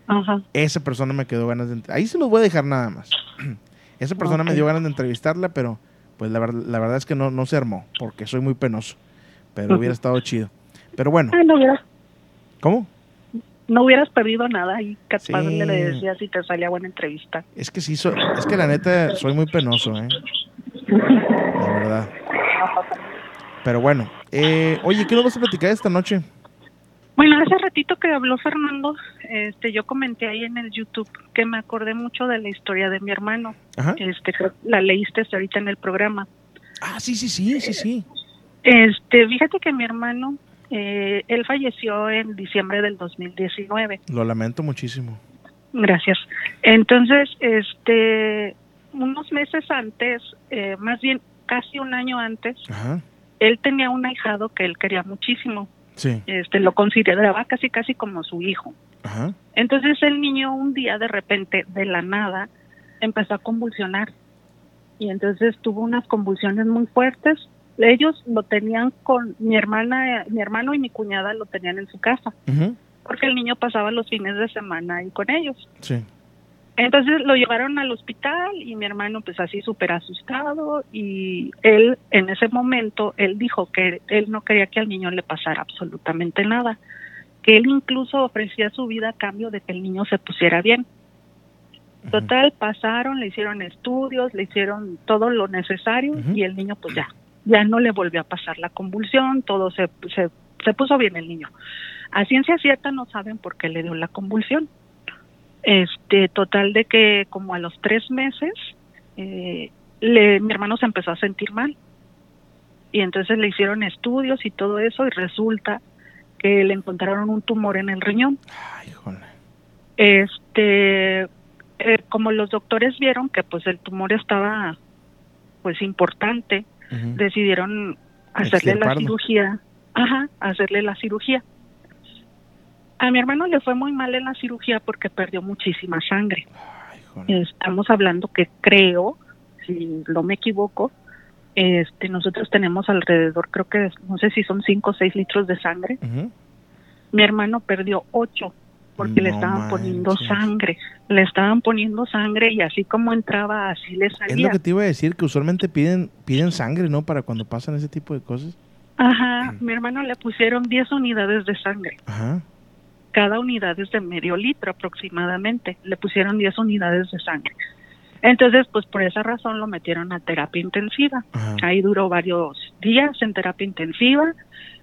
Ajá. Esa persona me quedó ganas de... Ahí se los voy a dejar nada más. Esa persona me dio ganas de entrevistarla, pero pues la, la verdad es que no, no se armó, porque soy muy penoso. Pero hubiera estado chido. Pero bueno, Ay, no hubieras, ¿cómo? no hubieras perdido nada y capaz Sí. le decías si te salía buena entrevista. Es que sí, so- es que la neta soy muy penoso, ¿eh? La verdad. Pero bueno, eh, oye, ¿qué nos vas a platicar esta noche? Bueno, hace ratito que habló Fernando, este, yo comenté ahí en el YouTube que me acordé mucho de la historia de mi hermano. Ajá. Este, la leíste ahorita en el programa. Ah, sí, sí, sí, sí, sí. Este, fíjate que mi hermano, eh, él falleció en diciembre del 2019. Lo lamento muchísimo. Gracias. Entonces, este, unos meses antes, eh, más bien casi un año antes, Ajá. él tenía un ahijado que él quería muchísimo. Sí. Este, lo consideraba casi casi como su hijo. Ajá. Entonces el niño un día de repente, de la nada, empezó a convulsionar. Y entonces tuvo unas convulsiones muy fuertes. Ellos lo tenían con mi hermana, mi hermano y mi cuñada lo tenían en su casa, porque el niño pasaba los fines de semana ahí con ellos. Sí. Entonces lo llevaron al hospital y mi hermano pues así súper asustado y él en ese momento, él dijo que él no quería que al niño le pasara absolutamente nada, que él incluso ofrecía su vida a cambio de que el niño se pusiera bien. Total, pasaron, le hicieron estudios, le hicieron todo lo necesario y el niño pues ya, ya no le volvió a pasar la convulsión, todo se, se, se puso bien el niño. A ciencia cierta no saben por qué le dio la convulsión. Este, total de que como a los tres meses, eh, le, mi hermano se empezó a sentir mal. Y entonces le hicieron estudios y todo eso y resulta que le encontraron un tumor en el riñón. Este, eh, como los doctores vieron que pues el tumor estaba pues importante, decidieron hacerle la cirugía, ajá, hacerle la cirugía. A mi hermano le fue muy mal en la cirugía porque perdió muchísima sangre. Estamos hablando que creo, si no me equivoco, este, nosotros tenemos alrededor, creo que no sé si son 5 o 6 litros de sangre. Mi hermano perdió 8 porque le estaban poniendo sangre. Le estaban poniendo sangre y así como entraba, así le Es salía. lo que te iba a decir, que usualmente piden, piden sangre, ¿no? Para cuando pasan ese tipo de cosas. Ajá, mi hermano le pusieron 10 unidades de sangre. Ajá. Cada unidad es de medio litro aproximadamente. Le pusieron 10 unidades de sangre. Entonces, pues por esa razón lo metieron a terapia intensiva. Ahí duró varios días en terapia intensiva.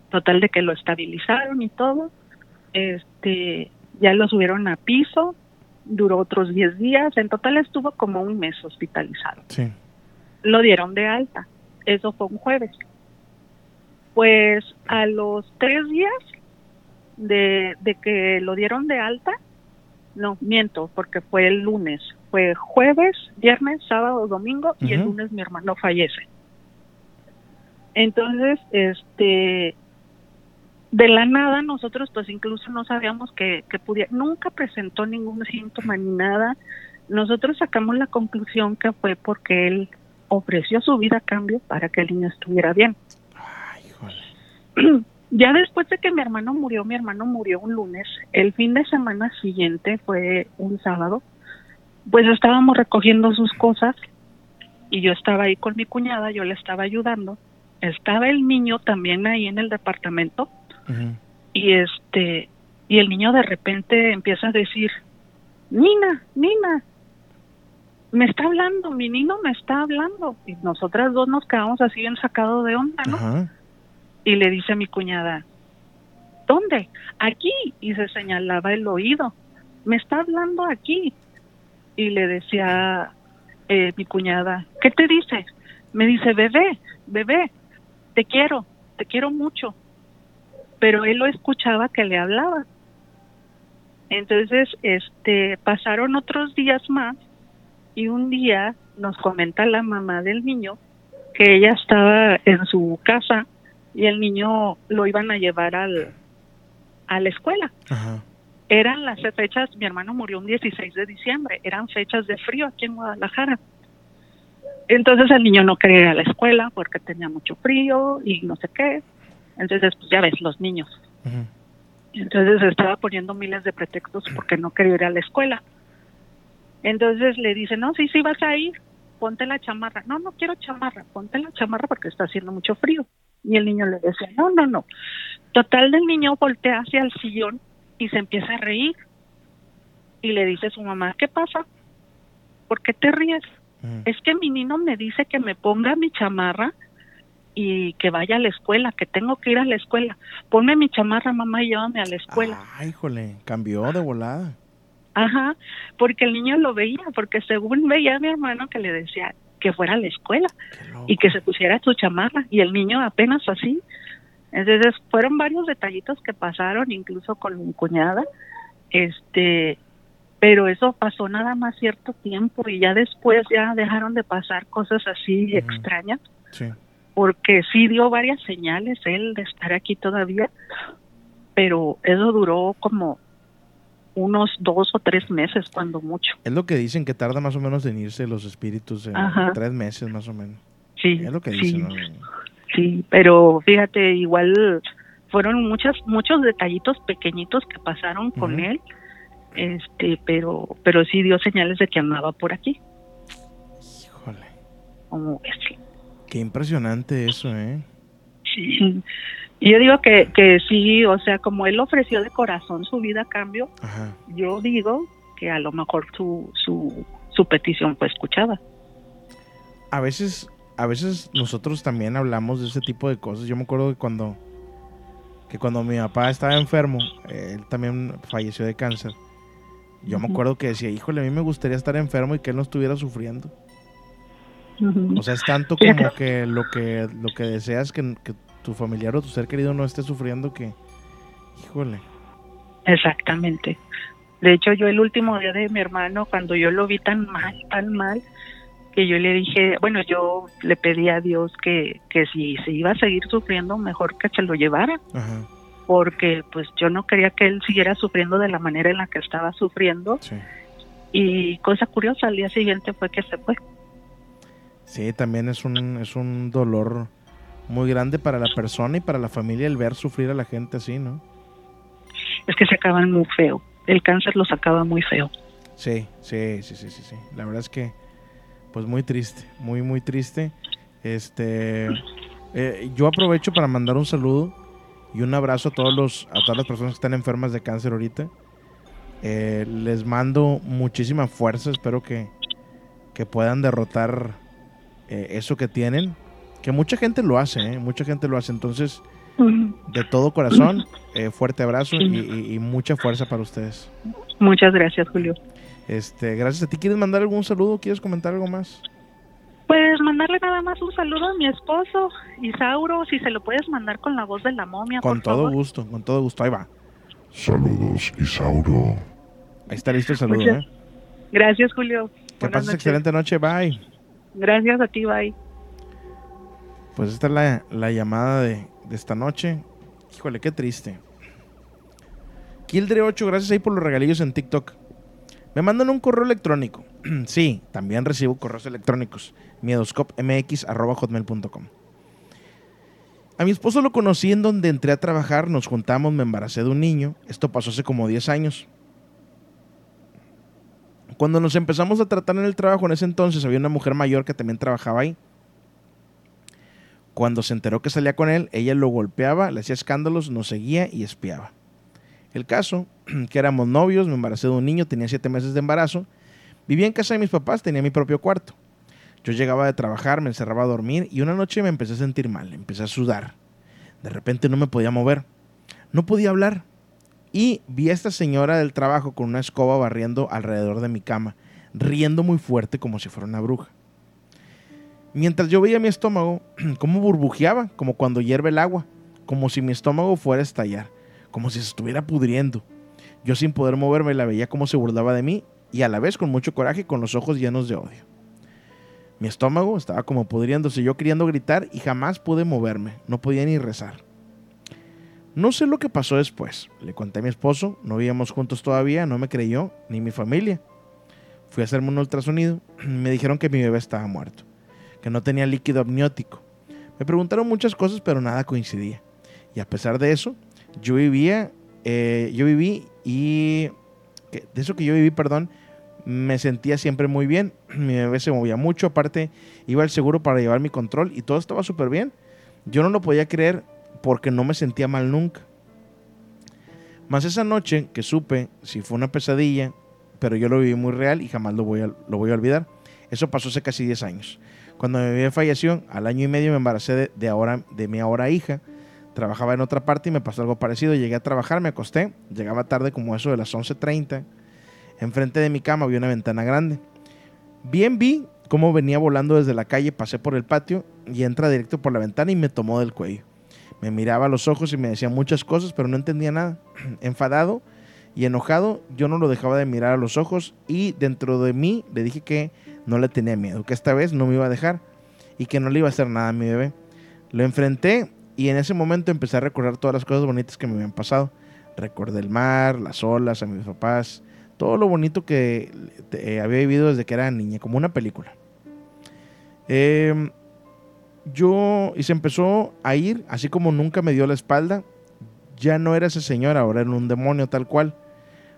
Total de que lo estabilizaron y todo. Este, ya lo subieron a piso. Duró otros 10 días. En total estuvo como un mes hospitalizado. Sí. Lo dieron de alta. Eso fue un jueves. Pues a los tres días de, de que lo dieron de alta, no, miento, porque fue el lunes. Fue jueves, viernes, sábado, domingo y el lunes mi hermano fallece. Entonces, este, de la nada nosotros pues incluso no sabíamos que, que pudiera, nunca presentó ningún síntoma ni nada. Nosotros sacamos la conclusión que fue porque él ofreció su vida a cambio para que el niño estuviera bien. Ya después de que mi hermano murió, mi hermano murió un lunes, el fin de semana siguiente fue un sábado, pues estábamos recogiendo sus cosas y yo estaba ahí con mi cuñada, yo le estaba ayudando, estaba el niño también ahí en el departamento y este y el niño de repente empieza a decir, Nina, Nina, me está hablando, mi niño me está hablando y nosotras dos nos quedamos así bien sacados de onda, ¿no? Y le dice a mi cuñada, ¿dónde? Aquí. Y se señalaba el oído. Me está hablando aquí. Y le decía eh, mi cuñada, ¿qué te dice? Me dice, bebé, bebé, te quiero, te quiero mucho. Pero él lo escuchaba que le hablaba. Entonces, este, pasaron otros días más y un día nos comenta la mamá del niño que ella estaba en su casa y el niño lo iban a llevar al, a la escuela. Eran las fechas, mi hermano murió un 16 de diciembre, eran fechas de frío aquí en Guadalajara. Entonces el niño no quería ir a la escuela porque tenía mucho frío y no sé qué. Entonces, pues ya ves, los niños. Entonces estaba poniendo miles de pretextos porque no quería ir a la escuela. Entonces le dice, no, sí, sí vas a ir, ponte la chamarra. No, no quiero chamarra, ponte la chamarra porque está haciendo mucho frío. Y el niño le decía, no, no, no. Total del niño voltea hacia el sillón y se empieza a reír. Y le dice a su mamá, ¿qué pasa? ¿Por qué te ríes? Es que mi niño me dice que me ponga mi chamarra y que vaya a la escuela, que tengo que ir a la escuela. Ponme mi chamarra, mamá, y llévame a la escuela. Ay, híjole, cambió de volada. Ajá, porque el niño lo veía, porque según veía a mi hermano que le decía que fuera a la escuela y que se pusiera su chamarra y el niño apenas así. Entonces fueron varios detallitos que pasaron, incluso con mi cuñada, este, pero eso pasó nada más cierto tiempo y ya después ya dejaron de pasar cosas así extrañas, Sí. porque sí dio varias señales él de estar aquí todavía, pero eso duró como unos dos o tres meses, cuando mucho. Es lo que dicen que tarda más o menos en irse los espíritus, tres meses más o menos. Sí, Es lo que sí. dicen. ¿no? Sí, pero fíjate, igual fueron muchas, muchos detallitos pequeñitos que pasaron con él este, pero, pero sí dio señales de que andaba por aquí. Híjole. Como. Qué impresionante eso, ¿eh? Sí. Y yo digo que, que sí, o sea, como él ofreció de corazón su vida a cambio, Ajá. yo digo que a lo mejor su, su, su petición fue escuchada. A veces, a veces nosotros también hablamos de ese tipo de cosas. Yo me acuerdo que cuando, que cuando mi papá estaba enfermo, él también falleció de cáncer. Yo me acuerdo que decía, híjole, a mí me gustaría estar enfermo y que él no estuviera sufriendo. O sea, es tanto como que lo que lo que deseas que, que tu familiar o tu ser querido no esté sufriendo que, híjole. Exactamente. De hecho, yo el último día de mi hermano, cuando yo lo vi tan mal, tan mal, que yo le dije, bueno, yo le pedí a Dios que, que si se iba a seguir sufriendo, mejor que se lo llevara, Ajá. porque pues yo no quería que él siguiera sufriendo de la manera en la que estaba sufriendo. Sí. Y cosa curiosa, al día siguiente fue que se fue. Sí, también es un, es un dolor muy grande para la persona y para la familia el ver sufrir a la gente así, ¿no? Es que se acaban muy feo. El cáncer los acaba muy feo. Sí, sí, sí, sí, sí, sí. La verdad es que, pues muy triste, muy, muy triste. Este, eh, yo aprovecho para mandar un saludo y un abrazo a todos los, a todas las personas que están enfermas de cáncer ahorita. Eh, les mando muchísima fuerza. Espero que, que puedan derrotar eh, eso que tienen. Que mucha gente lo hace, ¿eh? mucha gente lo hace. Entonces, de todo corazón, eh, fuerte abrazo y, y- y mucha fuerza para ustedes. Muchas gracias, Julio. Este, gracias a ti. ¿Quieres mandar algún saludo? ¿Quieres comentar algo más? Pues mandarle nada más un saludo a mi esposo, Isauro, si se lo puedes mandar con la voz de la momia, Con por todo favor. gusto, con todo gusto. Ahí va. Saludos, Isauro. Ahí está listo el saludo, Muchas- ¿eh? Gracias, Julio. Que Buenas pases noches. excelente noche. Bye. Gracias a ti, bye. Pues esta es la, la llamada de, de esta noche. Híjole, qué triste. Kildre8, gracias ahí por los regalillos en TikTok. Me mandan un correo electrónico. sí, también recibo correos electrónicos. miedoscopmx.hotmail.com A mi esposo lo conocí en donde entré a trabajar, nos juntamos, me embaracé de un niño. Esto pasó hace como 10 años. Cuando nos empezamos a tratar en el trabajo, en ese entonces había una mujer mayor que también trabajaba ahí. Cuando se enteró que salía con él, ella lo golpeaba, le hacía escándalos, nos seguía y espiaba. El caso, que éramos novios, me embaracé de un niño, tenía siete meses de embarazo, vivía en casa de mis papás, tenía mi propio cuarto. Yo llegaba de trabajar, me encerraba a dormir y una noche me empecé a sentir mal, empecé a sudar. De repente no me podía mover, no podía hablar. Y vi a esta señora del trabajo con una escoba barriendo alrededor de mi cama, riendo muy fuerte como si fuera una bruja. Mientras yo veía mi estómago, como burbujeaba, como cuando hierve el agua, como si mi estómago fuera a estallar, como si se estuviera pudriendo. Yo sin poder moverme la veía como se burlaba de mí y a la vez con mucho coraje y con los ojos llenos de odio. Mi estómago estaba como pudriéndose, yo queriendo gritar y jamás pude moverme, no podía ni rezar. No sé lo que pasó después. Le conté a mi esposo, no vivíamos juntos todavía, no me creyó, ni mi familia. Fui a hacerme un ultrasonido me dijeron que mi bebé estaba muerto, que no tenía líquido amniótico. Me preguntaron muchas cosas, pero nada coincidía. Y a pesar de eso, yo vivía, eh, yo viví y de eso que yo viví, perdón, me sentía siempre muy bien. Mi bebé se movía mucho, aparte iba al seguro para llevar mi control y todo estaba súper bien. Yo no lo podía creer porque no me sentía mal nunca. Más esa noche que supe si fue una pesadilla, pero yo lo viví muy real y jamás lo voy a, lo voy a olvidar. Eso pasó hace casi 10 años. Cuando mi bebé falleció, al año y medio me embaracé de, de ahora, de mi ahora hija. Trabajaba en otra parte y me pasó algo parecido. Llegué a trabajar, me acosté. Llegaba tarde como eso de las 11.30. Enfrente de mi cama había una ventana grande. Bien vi cómo venía volando desde la calle, pasé por el patio y entra directo por la ventana y me tomó del cuello. Me miraba a los ojos y me decía muchas cosas, pero no entendía nada. Enfadado y enojado, yo no lo dejaba de mirar a los ojos y dentro de mí le dije que no le tenía miedo, que esta vez no me iba a dejar y que no le iba a hacer nada a mi bebé. Lo enfrenté y en ese momento empecé a recordar todas las cosas bonitas que me habían pasado. Recordé el mar, las olas, a mis papás, todo lo bonito que eh, había vivido desde que era niña, como una película. Eh, yo, y se empezó a ir, así como nunca me dio la espalda, ya no era ese señor, ahora era un demonio tal cual.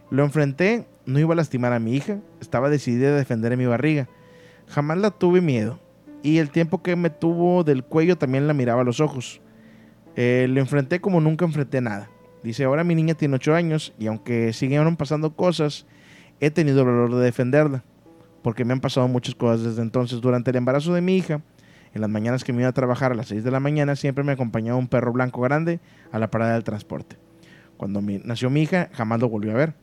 Lo enfrenté, no iba a lastimar a mi hija, estaba decidida a defender mi barriga. Jamás la tuve miedo. Y el tiempo que me tuvo del cuello también la miraba a los ojos. Eh, lo enfrenté como nunca enfrenté nada. Dice, ahora mi niña tiene 8 años y aunque siguieron pasando cosas, he tenido el valor de defenderla. Porque me han pasado muchas cosas desde entonces. Durante el embarazo de mi hija, en las mañanas que me iba a trabajar a las 6 de la mañana, siempre me acompañaba un perro blanco grande a la parada del transporte. Cuando nació mi hija, jamás lo volvió a ver.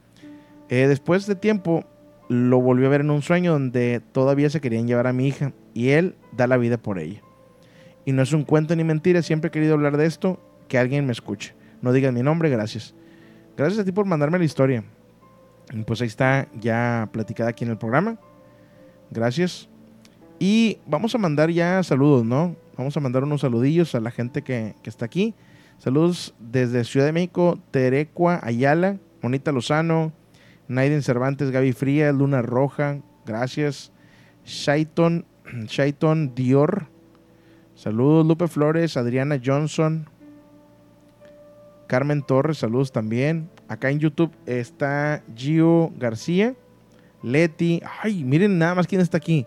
Eh, después de tiempo, lo volvió a ver en un sueño donde todavía se querían llevar a mi hija y él da la vida por ella. Y no es un cuento ni mentira, siempre he querido hablar de esto, que alguien me escuche. No digan mi nombre, gracias. Gracias a ti por mandarme la historia. Pues ahí está ya platicada aquí en el programa. Gracias. Y vamos a mandar ya saludos, ¿no? Vamos a mandar unos saludillos a la gente que, que está aquí. Saludos desde Ciudad de México, Terecua, Ayala, Monita Lozano, Naiden Cervantes, Gaby Fría, Luna Roja, gracias. Shaiton, Shaiton Dior. Saludos, Lupe Flores, Adriana Johnson, Carmen Torres, saludos también. Acá en YouTube está Gio García, Leti. Ay, miren nada más quién está aquí.